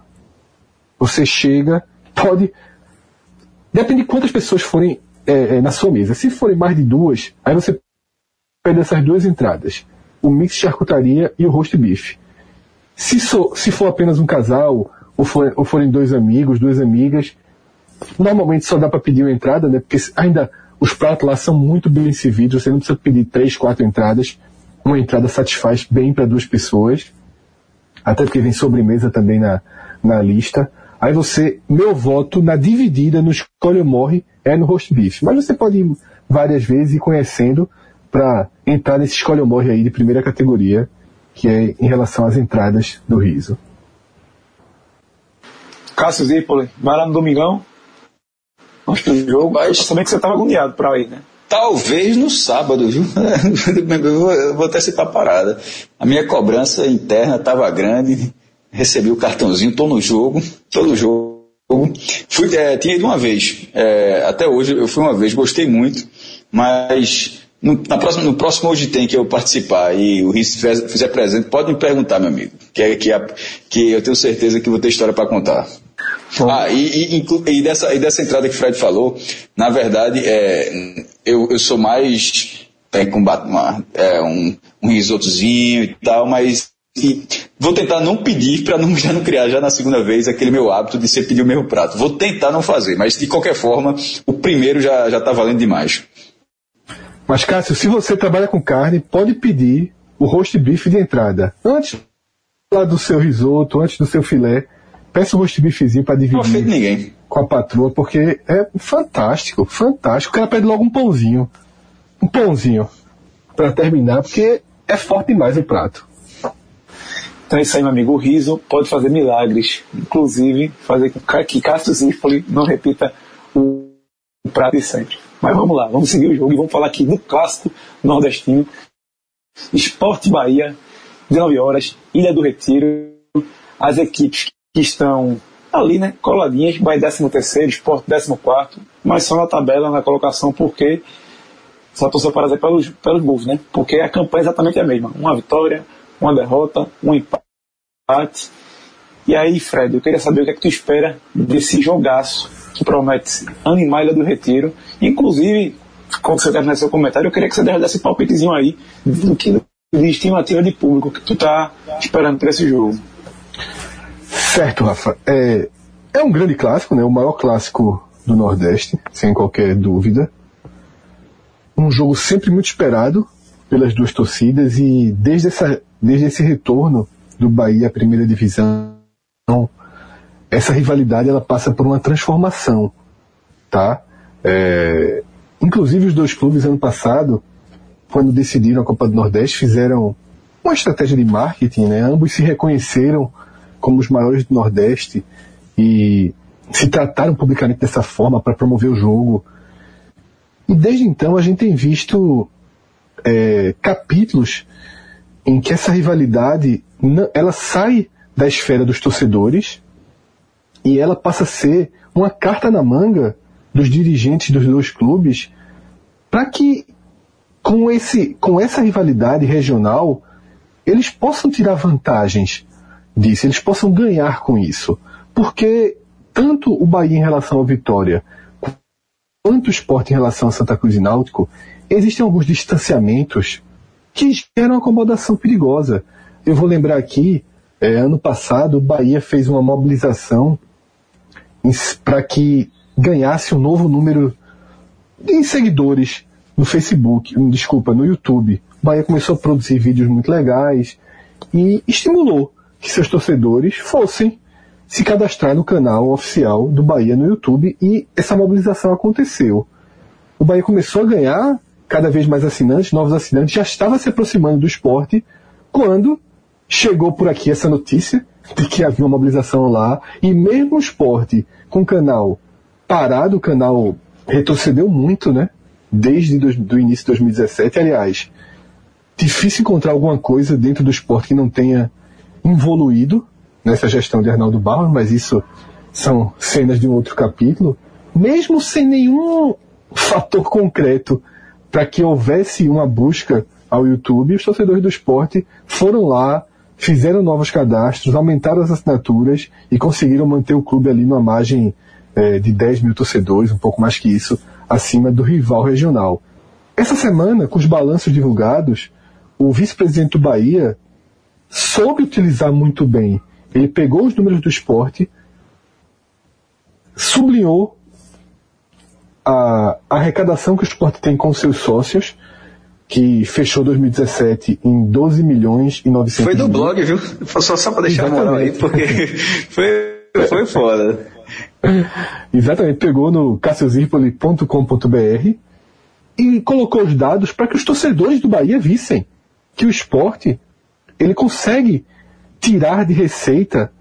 B: Você chega, pode Depende de quantas pessoas forem é, é, na sua mesa. Se forem mais de duas, aí você pede essas duas entradas: o mix de charcutaria e o roast beef. Se, so, se for apenas um casal, ou, for, ou forem dois amigos, duas amigas, normalmente só dá para pedir uma entrada, né? Porque ainda Os pratos lá são muito bem servidos, você não precisa pedir três, quatro entradas. Uma entrada satisfaz bem para duas pessoas. Até porque vem sobremesa também na, na lista. Aí você, meu voto na dividida, no escolha ou morre, é no roast beef. Mas você pode ir várias vezes ir conhecendo para entrar nesse escolha ou morre aí de primeira categoria, que é em relação às entradas do riso.
A: Cássio Zipoli, vai lá no domingão. Acho que o jogo. Mas... Sabia que você estava agoniado para ir, né?
C: Talvez no sábado, viu? eu, vou, eu vou até citar parada. A minha cobrança interna estava grande, recebi o cartãozinho, estou no jogo, estou no jogo. Fui, é, tinha ido uma vez, é, até hoje eu fui uma vez, gostei muito, mas no, na próxima, no próximo Hoje Tem que eu participar e o Riz fizer, fizer presente, pode me perguntar, meu amigo, que, é, que, é, que eu tenho certeza que vou ter história para contar. Ah, e, e, e, dessa, e dessa entrada que o Fred falou, na verdade, é, eu, eu sou mais tem com uma, é, um, um risotozinho e tal, mas e vou tentar não pedir para não, já não criar já na segunda vez aquele meu hábito de ser pedir o mesmo prato. Vou tentar não fazer, mas de qualquer forma, o primeiro já está valendo demais.
B: Mas Cássio, se você trabalha com carne, pode pedir o roast beef de entrada. Antes lá do seu risoto, antes do seu filé, peça o roast beefzinho para dividir com a patroa, porque é fantástico, fantástico. O cara pede logo um pãozinho. Um pãozinho para terminar, porque é forte demais o prato.
A: Então é isso aí, meu amigo. O riso pode fazer milagres. Inclusive, fazer que Cássio Zifoli não repita o prato de sempre. Mas vamos lá, vamos seguir o jogo e vamos falar aqui do clássico nordestino. Esporte Bahia, 19 horas, Ilha do Retiro. As equipes que estão ali, né, coladinhas, vai 13 terceiro, Sport 14 mas só na tabela, na colocação, porque só para dizer pelos, pelos gols, né? Porque a campanha é exatamente a mesma. Uma vitória, uma derrota, um empate. E aí, Fred, eu queria saber o que é que tu espera desse jogaço que promete animar a Ilha do Retiro. Inclusive, quando você terminar seu comentário, eu queria que você desse palpitezinho aí do que de estimativa de público que tu tá esperando para esse jogo.
B: Certo, Rafa. É, é um grande clássico, né? O maior clássico do Nordeste, sem qualquer dúvida. Um jogo sempre muito esperado pelas duas torcidas e desde, essa, desde esse retorno do Bahia à primeira divisão, essa rivalidade ela passa por uma transformação, tá? É, inclusive os dois clubes ano passado, quando decidiram a Copa do Nordeste, fizeram uma estratégia de marketing, né? Ambos se reconheceram como os maiores do Nordeste e se trataram publicamente dessa forma para promover o jogo. E desde então a gente tem visto é, capítulos em que essa rivalidade ela sai da esfera dos torcedores e ela passa a ser uma carta na manga dos dirigentes dos dois clubes para que com, esse, com essa rivalidade regional eles possam tirar vantagens disse, eles possam ganhar com isso. Porque tanto o Bahia em relação ao Vitória, quanto o esporte em relação a Santa Cruz e Náutico, existem alguns distanciamentos que geram acomodação perigosa. Eu vou lembrar aqui, é, ano passado, o Bahia fez uma mobilização para que ganhasse um novo número de seguidores no Facebook, desculpa, no YouTube. O Bahia começou a produzir vídeos muito legais e estimulou que seus torcedores fossem se cadastrar no canal oficial do Bahia no YouTube e essa mobilização aconteceu. O Bahia começou a ganhar cada vez mais assinantes, novos assinantes, já estava se aproximando do esporte quando chegou por aqui essa notícia de que havia uma mobilização lá. E mesmo o esporte com o canal parado, o canal retrocedeu muito, né? Desde o início de 2017, aliás, difícil encontrar alguma coisa dentro do esporte que não tenha involuído nessa gestão de Arnaldo Barros, mas isso são cenas de um outro capítulo, mesmo sem nenhum fator concreto para que houvesse uma busca ao YouTube, os torcedores do esporte foram lá, fizeram novos cadastros, aumentaram as assinaturas e conseguiram manter o clube ali numa margem é, de 10 mil torcedores, um pouco mais que isso, acima do rival regional. Essa semana, com os balanços divulgados, o vice-presidente do Bahia soube utilizar muito bem. Ele pegou os números do esporte, sublinhou a, arrecadação que o esporte tem com seus sócios, que fechou 2017 em 12 milhões e 900
C: Foi do blog, viu? Só, só para deixar Exatamente. a moral aí, porque foi, foi foda.
B: Exatamente, pegou no cassiozirpoli.com.br e colocou os dados para que os torcedores do Bahia vissem que o esporte ele consegue tirar de receita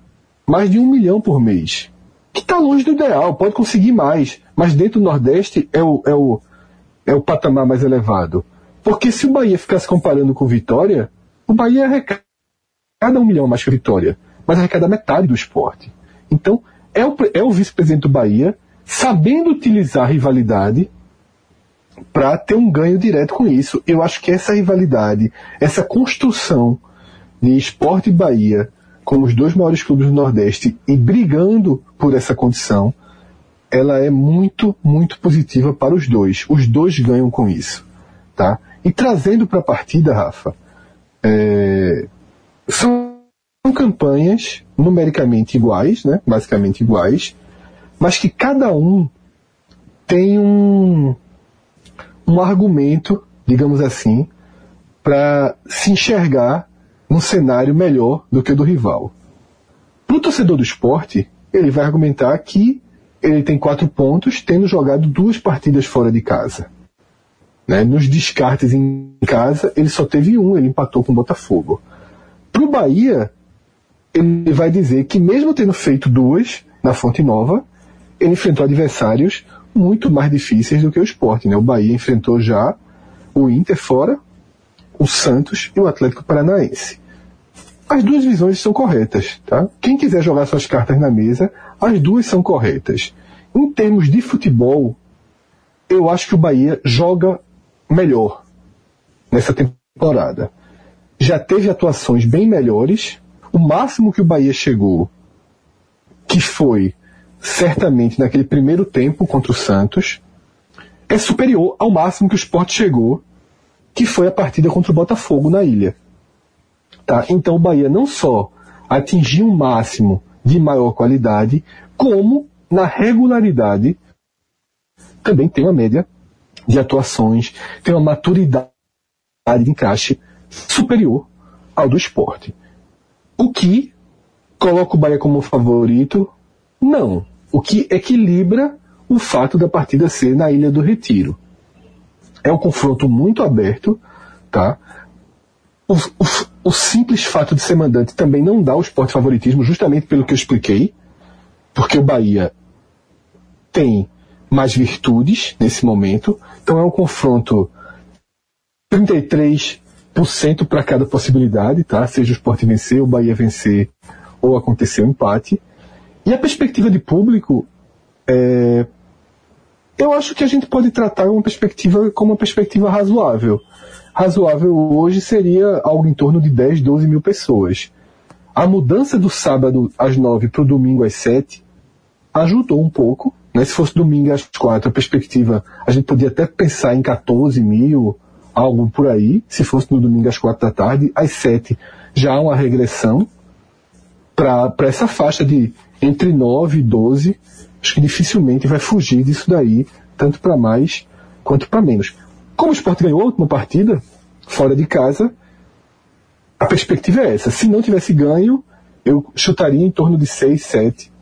B: mais de um milhão por mês. Que está longe do ideal, pode conseguir mais, mas dentro do Nordeste é o, é o, é o patamar mais elevado. Porque se o Bahia ficasse comparando com Vitória, o Bahia arrecada um milhão mais que a Vitória, mas arrecada metade do esporte. Então, é o, é o vice-presidente do Bahia sabendo utilizar a rivalidade para ter um ganho direto com isso. Eu acho que essa rivalidade, essa construção de esporte e Bahia como os dois maiores clubes do Nordeste e brigando por essa condição, ela é muito, muito positiva para os dois. Os dois ganham com isso. Tá? E trazendo para a partida, Rafa, é, são campanhas numericamente iguais, né? basicamente iguais, mas que cada um tem um, um argumento, digamos assim, para se enxergar num cenário melhor do que o do rival. Para o torcedor do esporte, ele vai argumentar que ele tem quatro pontos, tendo jogado duas partidas fora de casa. Né? Nos descartes em casa, ele só teve um, ele empatou com o Botafogo. Para o Bahia, ele vai dizer que mesmo tendo feito duas na Fonte Nova, ele enfrentou adversários muito mais difíceis do que o esporte. Né? O Bahia enfrentou já o Inter fora, o Santos e o Atlético Paranaense. As duas visões são corretas, tá? Quem quiser jogar suas cartas na mesa, as duas são corretas. Em termos de futebol, eu acho que o Bahia joga melhor nessa temporada. Já teve atuações bem melhores. O máximo que o Bahia chegou, que foi certamente naquele primeiro tempo contra o Santos, é superior ao máximo que o Sport chegou, que foi a partida contra o Botafogo na ilha. Tá? Então o Bahia não só atingiu um máximo de maior qualidade, como na regularidade também tem uma média de atuações, tem uma maturidade de encaixe superior ao do esporte. O que coloca o Bahia como favorito? Não o que equilibra o fato da partida ser na Ilha do Retiro. É um confronto muito aberto, tá? O, o, o simples fato de ser mandante também não dá o esporte favoritismo, justamente pelo que eu expliquei, porque o Bahia tem mais virtudes nesse momento, então é um confronto 33% para cada possibilidade, tá? Seja o esporte vencer, o Bahia vencer ou acontecer um empate. E a perspectiva de público, é, eu acho que a gente pode tratar uma perspectiva como uma perspectiva razoável. Razoável hoje seria algo em torno de 10, 12 mil pessoas. A mudança do sábado às 9 para o domingo às 7 ajudou um pouco. Né? Se fosse domingo às 4, a perspectiva, a gente podia até pensar em 14 mil, algo por aí. Se fosse no domingo às 4 da tarde, às 7 já há uma regressão para essa faixa de entre 9 e 12, acho que dificilmente vai fugir disso daí, tanto para mais quanto para menos. Como o esporte ganhou a última partida, fora de casa, a perspectiva é essa. Se não tivesse ganho, eu chutaria em torno de 6, 7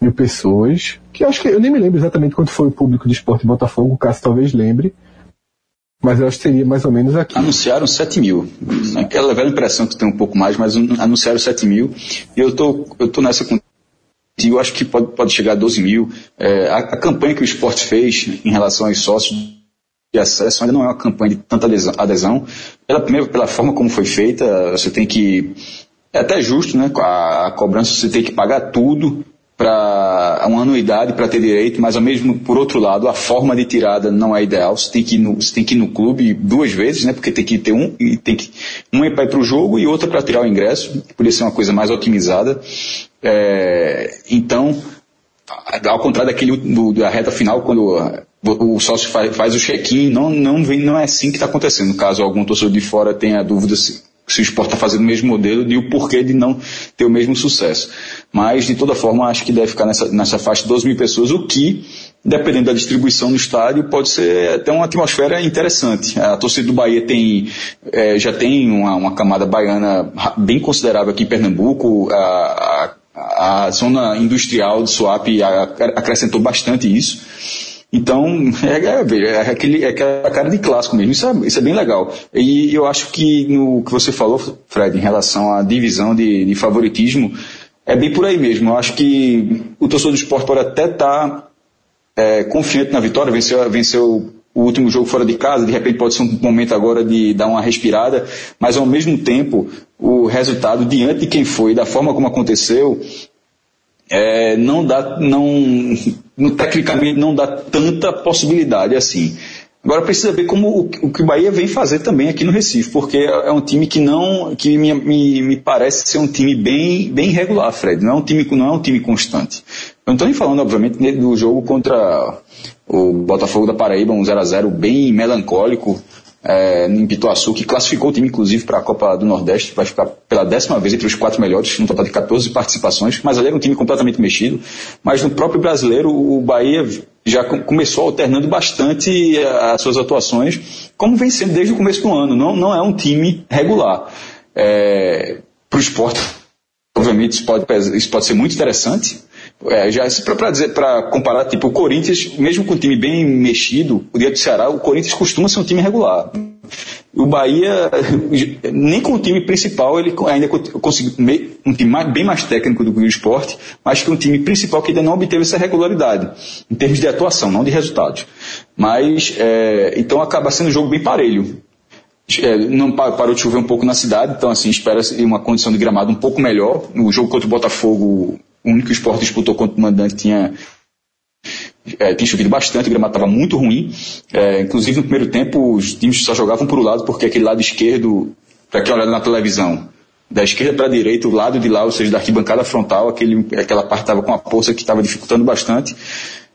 B: mil pessoas, que acho que eu nem me lembro exatamente quanto foi o público de esporte Botafogo, o Cássio talvez lembre, mas eu acho que seria mais ou menos aqui.
C: Anunciaram 7 mil. Aquela velha impressão que tem um pouco mais, mas anunciaram 7 mil. E eu tô, eu tô nessa eu acho que pode, pode chegar a 12 mil. É, a, a, campanha que o esporte fez em relação aos sócios de acesso ainda não é uma campanha de tanta adesão. Pela, primeiro, pela forma como foi feita, você tem que. É até justo, né? A, a cobrança você tem que pagar tudo para uma anuidade para ter direito, mas ao mesmo por outro lado a forma de tirada não é ideal. Você tem que ir no, você tem que no clube duas vezes, né? Porque tem que ter um e tem que um é para ir para o jogo e outra para tirar o ingresso. Podia ser uma coisa mais otimizada. É, então, ao contrário daquele do, da reta final quando o sócio faz, faz o check-in, não, não, vem, não é assim que está acontecendo. Caso algum torcedor de fora tenha dúvida se, se o esporte está fazendo o mesmo modelo e o porquê de não ter o mesmo sucesso. Mas, de toda forma, acho que deve ficar nessa, nessa faixa de 12 mil pessoas, o que dependendo da distribuição no estádio, pode ser até uma atmosfera interessante. A torcida do Bahia tem, é, já tem uma, uma, camada baiana bem considerável aqui em Pernambuco. A, a, a zona industrial do Suape acrescentou bastante isso. Então, é, é, é, aquele, é aquela cara de clássico mesmo. Isso é, isso é bem legal. E eu acho que no que você falou, Fred, em relação à divisão de, de favoritismo, é bem por aí mesmo. Eu acho que o torcedor do esporte pode até estar tá, é, confiante na vitória, venceu, venceu o último jogo fora de casa, de repente pode ser um momento agora de dar uma respirada, mas ao mesmo tempo o resultado diante de quem foi, da forma como aconteceu, é, não dá, não, tecnicamente não dá tanta possibilidade assim. Agora precisa ver como o, o, que o Bahia vem fazer também aqui no Recife, porque é, é um time que não, que me, me, me, parece ser um time bem, bem regular, Fred. Não é um time, não é um time constante. Eu não estou nem falando, obviamente, do jogo contra o Botafogo da Paraíba, um 0 a 0 bem melancólico, é, em Pituaçu, que classificou o time, inclusive, para a Copa do Nordeste, vai ficar pela décima vez entre os quatro melhores, no total de 14 participações, mas ali era um time completamente mexido. Mas no próprio brasileiro, o Bahia já começou alternando bastante é, as suas atuações, como vem sendo desde o começo do ano. Não, não é um time regular. É, para o esporte, obviamente, isso pode, isso pode ser muito interessante, é, já para dizer, para comparar, tipo, o Corinthians, mesmo com um time bem mexido, o dia do Ceará, o Corinthians costuma ser um time regular. O Bahia, nem com o time principal, ele ainda conseguiu um time bem mais técnico do que o esporte, mas que um time principal que ainda não obteve essa regularidade, em termos de atuação, não de resultados. Mas, é, então acaba sendo um jogo bem parelho. É, não parou de chover um pouco na cidade, então assim, espera uma condição de gramado um pouco melhor. No jogo contra o Botafogo, o único esporte disputou contra o mandante tinha é, tinha chovido bastante, o gramado estava muito ruim. É, inclusive no primeiro tempo os times só jogavam por um lado porque aquele lado esquerdo, para quem olha na televisão, da esquerda para a direita, o lado de lá, ou seja, da arquibancada frontal, aquele, aquela parte estava com a poça que estava dificultando bastante.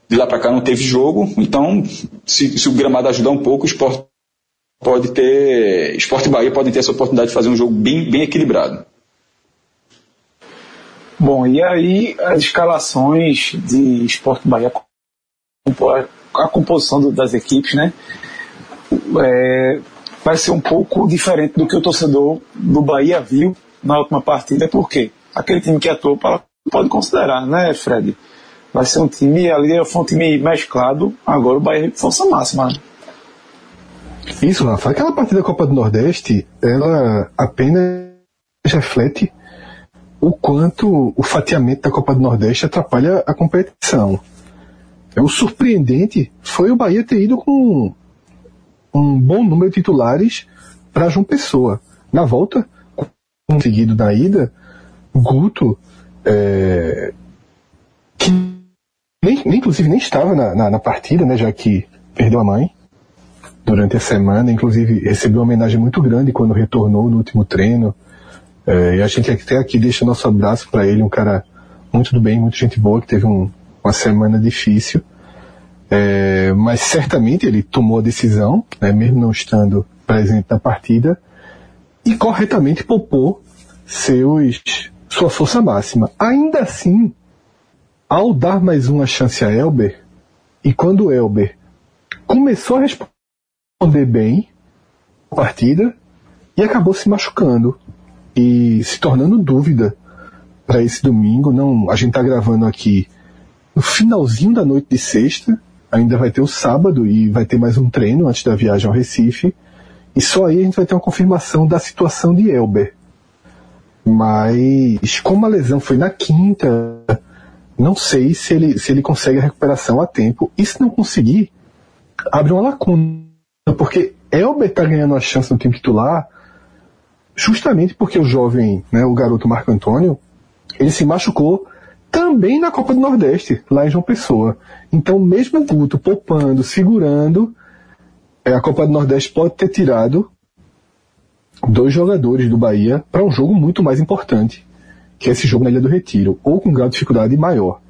C: De lá para cá não teve jogo, então se, se o gramado ajudar um pouco, o esporte pode ter, Esporte Bahia podem ter essa oportunidade de fazer um jogo bem, bem equilibrado.
A: Bom, e aí as escalações de Esporte Bahia, a composição das equipes, né? É, vai ser um pouco diferente do que o torcedor do Bahia viu na última partida, porque aquele time que atuou pode considerar, né, Fred? Vai ser um time, ali foi um time mesclado, agora o Bahia de força máxima. Né?
B: Isso, Rafa. Aquela partida da Copa do Nordeste, ela apenas reflete o quanto o fatiamento da Copa do Nordeste atrapalha a competição. É, o surpreendente foi o Bahia ter ido com um bom número de titulares para João Pessoa. Na volta, conseguido na ida, Guto, é, que nem, nem, inclusive nem estava na, na, na, partida, né, já que perdeu a mãe durante a semana, inclusive recebeu uma homenagem muito grande quando retornou no último treino. É, e a gente até aqui deixa nosso abraço para ele, um cara muito do bem, muito gente boa, que teve um, uma semana difícil. É, mas certamente ele tomou a decisão, né, mesmo não estando presente na partida, e corretamente poupou seus, sua força máxima. Ainda assim, ao dar mais uma chance a Elber, e quando Elber começou a responder bem a partida, e acabou se machucando e se tornando dúvida para esse domingo. Não, a gente está gravando aqui no finalzinho da noite de sexta, ainda vai ter o sábado e vai ter mais um treino antes da viagem ao Recife. E só aí a gente vai ter uma confirmação da situação de Elber. Mas como a lesão foi na quinta, não sei se ele, se ele consegue a recuperação a tempo. E se não conseguir, abre uma lacuna. Porque Elber está ganhando a chance no time titular justamente porque o jovem, né, o garoto Marco Antônio, ele se machucou também na Copa do Nordeste, lá em João Pessoa. Então, mesmo o Guto poupando, segurando, é, a Copa do Nordeste pode ter tirado dois jogadores do Bahia para um jogo muito mais importante, que é esse jogo na Ilha do Retiro, ou com grau de dificuldade maior.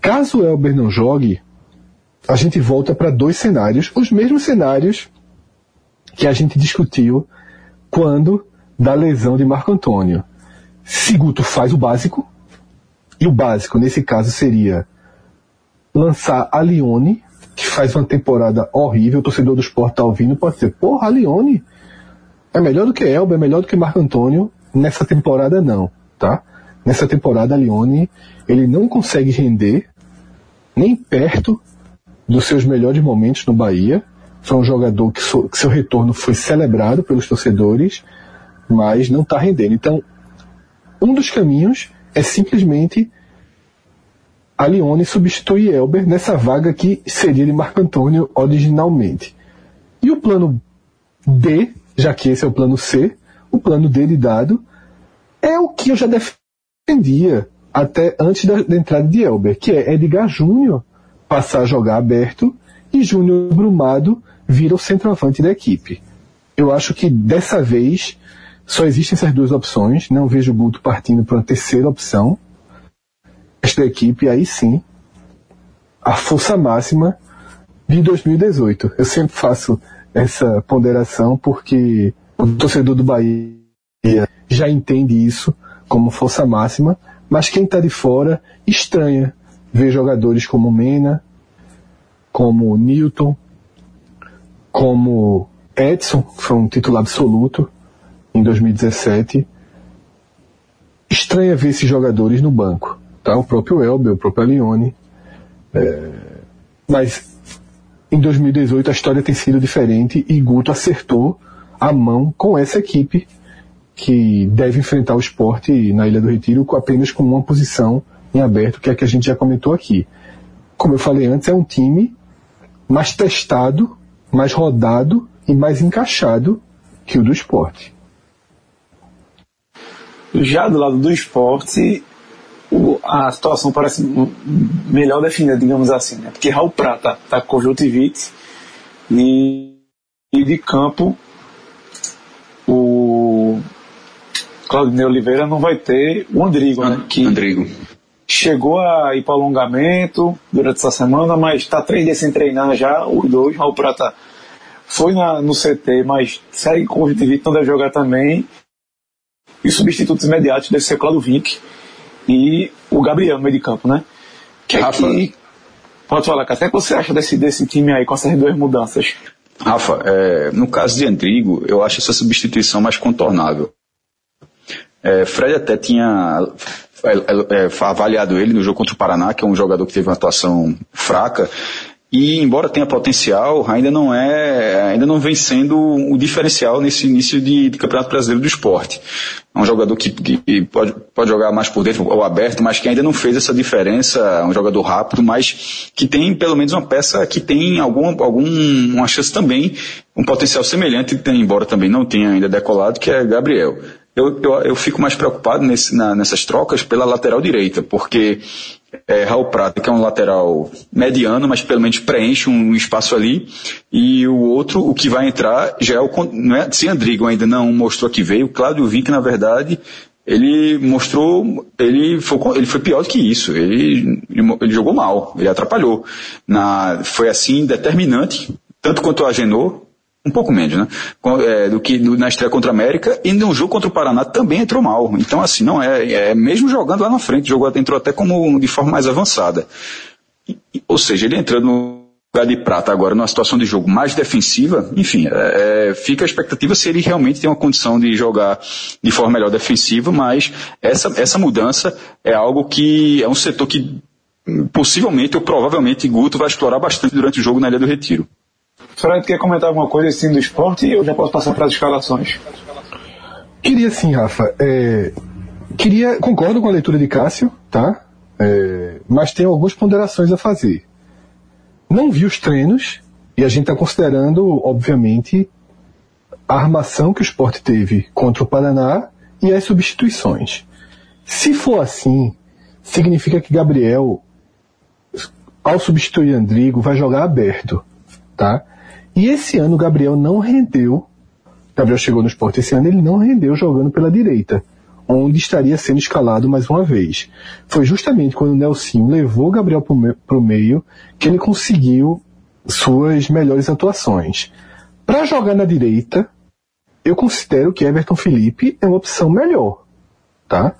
B: Caso o Elber não jogue, a gente volta para dois cenários, os mesmos cenários que a gente discutiu quando da lesão de Marco Antônio. Siguto faz o básico, e o básico nesse caso seria lançar a Lione, que faz uma temporada horrível, o torcedor do esporte tá ouvindo, pode dizer, porra, a Lione é melhor do que Elba, é melhor do que Marco Antônio. Nessa temporada não, tá? Nessa temporada a Lione, ele não consegue render nem perto dos seus melhores momentos no Bahia. Foi um jogador que, so, que seu retorno foi celebrado pelos torcedores, mas não está rendendo. Então, um dos caminhos é simplesmente a Lione substituir Elber nessa vaga que seria de Marco Antônio originalmente. E o plano D, já que esse é o plano C, o plano D de dado, é o que eu já defendia até antes da, da entrada de Elber, que é Edgar Júnior passar a jogar aberto e Júnior Brumado vira o centroavante da equipe. Eu acho que dessa vez só existem essas duas opções, não vejo o Guto partindo para uma terceira opção. Esta equipe, aí sim, a força máxima de 2018. Eu sempre faço essa ponderação porque o torcedor do Bahia já entende isso como força máxima, mas quem está de fora estranha ver jogadores como Mena, como Newton, como Edson, que foi um titular absoluto em 2017. Estranha ver esses jogadores no banco. Tá? O próprio Elber, o próprio Alione. É... Mas em 2018 a história tem sido diferente e Guto acertou a mão com essa equipe que deve enfrentar o esporte na Ilha do Retiro apenas com uma posição em aberto, que é a que a gente já comentou aqui. Como eu falei antes, é um time mais testado, mais rodado e mais encaixado que o do esporte.
A: Já do lado do esporte, a situação parece melhor definida, digamos assim, né? Porque Raul Prata está com conjuntivite e, e de campo o Claudinei Oliveira não vai ter o Andrigo, né?
C: Que Andrigo.
A: Chegou a ir para alongamento durante essa semana, mas está três dias sem treinar já, os dois. Raul Prata foi na, no CT, mas segue com conjuntivite, não deve jogar também. E os substitutos imediatos deve ser Claudio Vinck e o Gabriel no meio de campo, né? Que é
C: Rafa,
A: que, pode falar, Cássio, o que você acha desse, desse time aí com essas duas mudanças?
C: Rafa, é, no caso de Andrigo, eu acho essa substituição mais contornável. É, Fred até tinha é, é, é, avaliado ele no jogo contra o Paraná, que é um jogador que teve uma atuação fraca, e embora tenha potencial, ainda não é, ainda não vem sendo o diferencial nesse início de, de Campeonato Brasileiro do Esporte. É um jogador que, que, pode, pode jogar mais por dentro ou aberto, mas que ainda não fez essa diferença, é um jogador rápido, mas que tem pelo menos uma peça que tem algum, algum uma chance também, um potencial semelhante, embora também não tenha ainda decolado, que é Gabriel. Eu, eu, eu fico mais preocupado nesse, na, nessas trocas pela lateral direita, porque é, Raul Prata, que é um lateral mediano, mas pelo menos preenche um espaço ali, e o outro, o que vai entrar, já é o. Não é, se Andrigo ainda não mostrou que veio, Cláudio Vinck, na verdade, ele mostrou, ele foi, ele foi pior do que isso, ele, ele, jogou mal, ele atrapalhou. Na, foi assim determinante, tanto quanto o Agenor, um pouco menos, né? É, do que na estreia contra a América e no jogo contra o Paraná também entrou mal. Então, assim, não é, é mesmo jogando lá na frente, jogou, entrou até como de forma mais avançada. E, ou seja, ele entrando no lugar de prata agora numa situação de jogo mais defensiva, enfim, é, é, fica a expectativa se ele realmente tem uma condição de jogar de forma melhor defensiva, mas essa, essa mudança é algo que é um setor que possivelmente ou provavelmente Guto vai explorar bastante durante o jogo na Ilha do Retiro.
A: Fred, quer comentar alguma coisa assim do esporte e eu já posso passar para as escalações?
B: Queria sim, Rafa. É, queria, concordo com a leitura de Cássio, tá? É, mas tem algumas ponderações a fazer. Não vi os treinos e a gente está considerando, obviamente, a armação que o esporte teve contra o Paraná e as substituições. Se for assim, significa que Gabriel, ao substituir Andrigo, vai jogar aberto, tá? E esse ano o Gabriel não rendeu. Gabriel chegou no esporte esse ano, ele não rendeu jogando pela direita, onde estaria sendo escalado mais uma vez. Foi justamente quando o Nelson levou o Gabriel para o meio que ele conseguiu suas melhores atuações. Para jogar na direita, eu considero que Everton Felipe é uma opção melhor. Tá?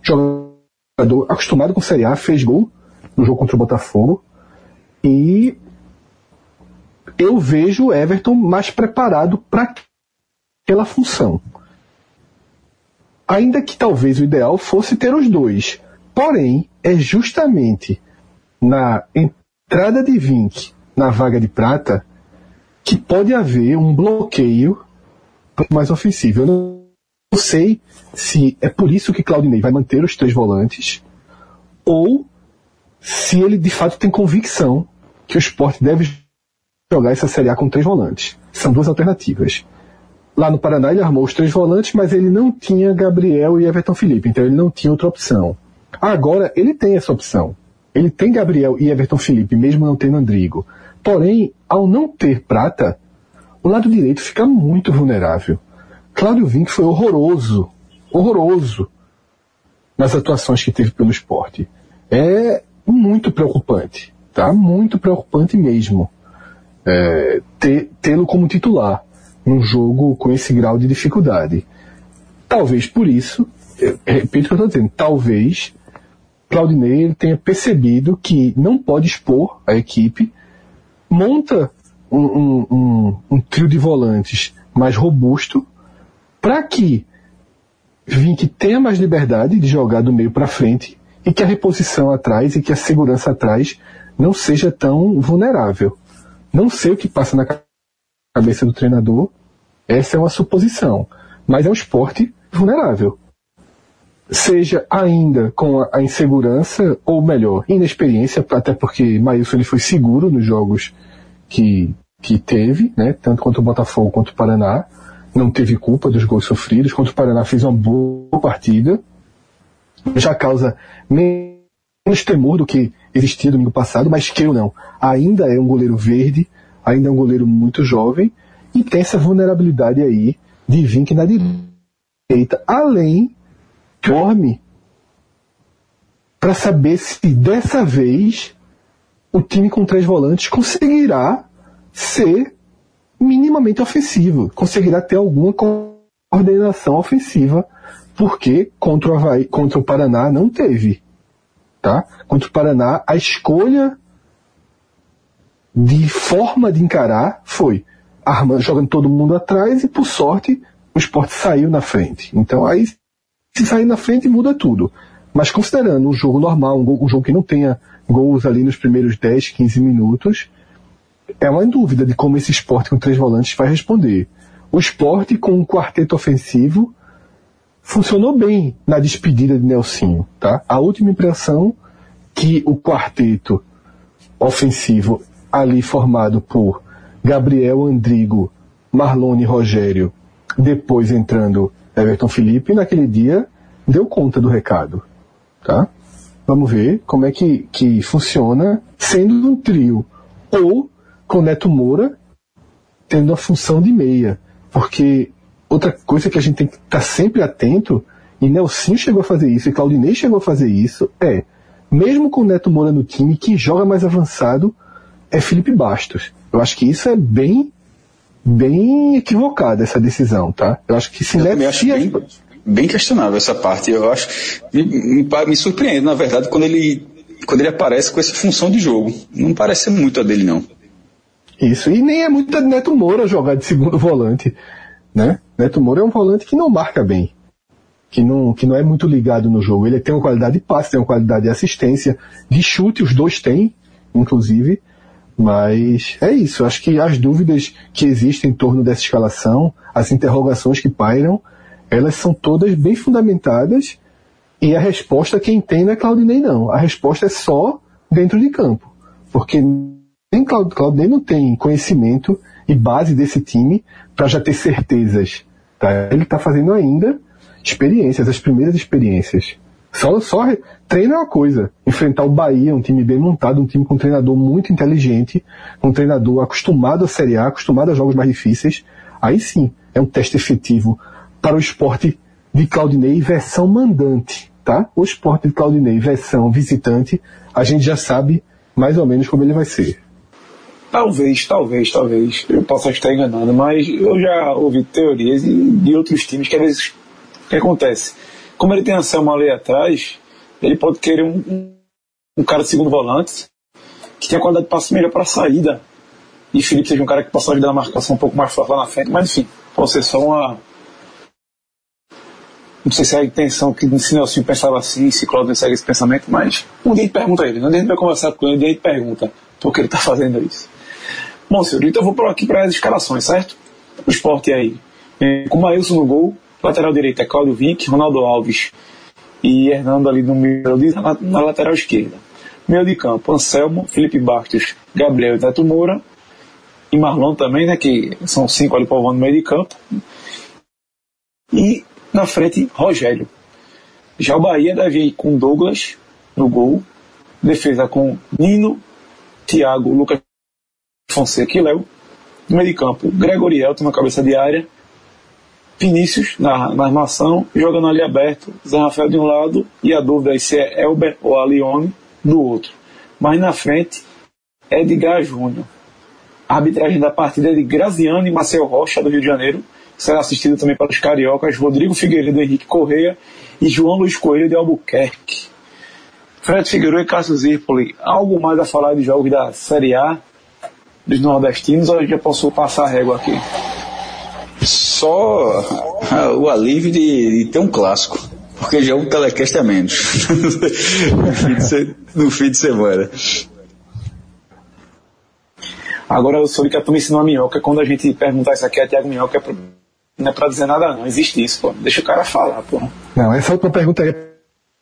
B: Jogador acostumado com Série A, fez gol no jogo contra o Botafogo, E eu vejo o Everton mais preparado para aquela função. Ainda que talvez o ideal fosse ter os dois. Porém, é justamente na entrada de Vink na vaga de prata que pode haver um bloqueio mais ofensivo. Eu não sei se é por isso que Claudinei vai manter os três volantes ou se ele de fato tem convicção que o esporte deve jogar essa Série A com três volantes. São duas alternativas. Lá no Paraná ele armou os três volantes, mas ele não tinha Gabriel e Everton Felipe, então ele não tinha outra opção. Agora ele tem essa opção. Ele tem Gabriel e Everton Felipe, mesmo não tendo Andrigo. Porém, ao não ter prata, o lado direito fica muito vulnerável. Cláudio Vinck foi horroroso, horroroso nas atuações que teve pelo esporte. É muito preocupante, tá? Muito preocupante mesmo. É, tê-lo como titular num jogo com esse grau de dificuldade. Talvez por isso, repito o que eu estou dizendo, talvez Claudinei tenha percebido que não pode expor a equipe, monta um, um, um, um trio de volantes mais robusto para que Vink tenha mais liberdade de jogar do meio para frente e que a reposição atrás e que a segurança atrás não seja tão vulnerável. Não sei o que passa na cabeça do treinador, essa é uma suposição, mas é um esporte vulnerável. Seja ainda com a insegurança, ou melhor, inexperiência, até porque Maílson ele foi seguro nos jogos que, que teve, né, tanto contra o Botafogo quanto o Paraná, não teve culpa dos gols sofridos, contra o Paraná fez uma boa partida, já causa menos temor do que existia domingo passado, mas que eu não. Ainda é um goleiro verde, ainda é um goleiro muito jovem, e tem essa vulnerabilidade aí de Vink na direita, além dorme para saber se dessa vez o time com três volantes conseguirá ser minimamente ofensivo, conseguirá ter alguma coordenação ofensiva, porque contra o, Havaí, contra o Paraná não teve. Tá? Contra o Paraná, a escolha de forma de encarar foi jogando todo mundo atrás e, por sorte, o esporte saiu na frente. Então aí, se sair na frente, muda tudo. Mas considerando um jogo normal, um, um jogo que não tenha gols ali nos primeiros 10, 15 minutos, é uma dúvida de como esse esporte com três volantes vai responder. O esporte com um quarteto ofensivo funcionou bem na despedida de Nelsinho, tá? A última impressão que o quarteto ofensivo ali formado por Gabriel Andrigo, Marlone Rogério, depois entrando Everton Felipe, naquele dia deu conta do recado, tá? Vamos ver como é que, que funciona sendo um trio. Ou com Neto Moura tendo a função de meia. Porque outra coisa que a gente tem que estar tá sempre atento, e Nelson chegou a fazer isso, e Claudinei chegou a fazer isso, é, mesmo com o Neto Moura no time, quem joga mais avançado é Felipe Bastos. Eu acho que isso é bem bem equivocada essa decisão, tá? Eu acho que se
C: Eu Neto acho bem, bem questionável essa parte. Eu acho. Me, me, me, surpreende, na verdade, quando ele, quando ele aparece com essa função de jogo. Não parece muito a dele, não.
B: Isso, e nem é muito a Neto Moura jogar de segundo volante. Né? Neto Moura é um volante que não marca bem. Que não, que não é muito ligado no jogo. Ele tem uma qualidade de passe, tem uma qualidade de assistência, de chute, os dois têm, inclusive. Mas é isso. Acho que as dúvidas que existem em torno dessa escalação, as interrogações que pairam, elas são todas bem fundamentadas e a resposta quem tem não é Claudinei não. A resposta é só dentro de campo. Porque nem Claudinei não tem conhecimento e base desse time para já ter certezas. Tá? Ele está fazendo ainda experiências, as primeiras experiências. Só, só é uma coisa. Enfrentar o Bahia, um time bem montado, um time com um treinador muito inteligente, um treinador acostumado à Série A, acostumado a jogos mais difíceis. Aí sim, é um teste efetivo para o esporte de Claudinei versão mandante, tá? O esporte de Claudinei versão visitante, a gente já sabe mais ou menos como ele vai ser.
A: Talvez, talvez, talvez. Eu possa estar enganado, mas eu já ouvi teorias de outros times que às vezes que acontece? Como ele tem a Selma ali atrás, ele pode querer um, um, um cara de segundo volante que tem a qualidade de passe melhor para a saída. E Felipe seja um cara que possa ajudar a marcação um pouco mais forte lá na frente, mas enfim, pode ser só uma. Não sei se é a intenção que se Nelson pensava assim, se Claudio segue esse pensamento, mas um dia pergunta a ele, a gente vai conversar com ele, um dia pergunta por que ele está fazendo isso. Bom, senhor, então eu vou aqui para as escalações, certo? O esporte aí. Com o Maílson no gol, lateral direito é Claudio Vinck, Ronaldo Alves e Hernando ali no meio, na, na lateral esquerda. Meio de campo, Anselmo, Felipe Bastos, Gabriel e Neto Moura. E Marlon também, né? Que são cinco ali povoando no meio de campo. E na frente, Rogério. Já o Bahia deve ir com Douglas no gol. Defesa com Nino, Thiago, Lucas Fonseca e Léo. No meio de campo, Gregorielto na cabeça de área. Vinícius na, na armação, jogando ali aberto, Zé Rafael de um lado, e a dúvida é se é Elber ou Alione do outro. Mas na frente, Edgar Júnior. A arbitragem da partida é de Graziano e Marcel Rocha, do Rio de Janeiro. Será assistida também pelos cariocas Rodrigo Figueiredo, Henrique Correia e João Luiz Coelho de Albuquerque. Fred Figueiredo e Cássio Zirpoli, algo mais a falar de jogos da Série A dos nordestinos ou eu já posso passar a régua aqui?
C: Só o alívio de, de ter um clássico porque já um telecast é menos no, fim de, no fim de semana.
A: Agora eu soube que a turma ensinou a minhoca. Quando a gente perguntar isso aqui a Tiago Minhoca, é pra, não é pra dizer nada, não. Existe isso, pô. Deixa o cara falar, pô.
B: Não, essa outra pergunta é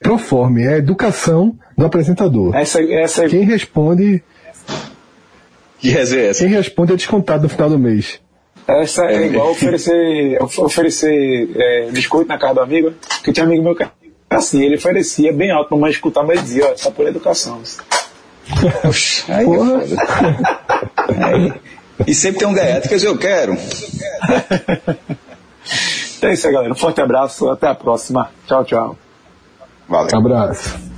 B: proforme, é a educação do apresentador.
A: Essa, essa...
B: Quem responde.
C: Que essa?
B: Quem responde é descontado no final do mês.
A: Essa é igual oferecer, oferecer é, biscoito na casa do amigo, que tinha um amigo meu que assim, ele oferecia bem alto pra mãe escutar, mas dizia, ó, tá por educação.
C: Aí Porra. É e sempre tem um gaiato que diz, eu quero.
A: Então é isso aí, galera. Um forte abraço, até a próxima. Tchau, tchau.
C: Valeu.
B: Abraço.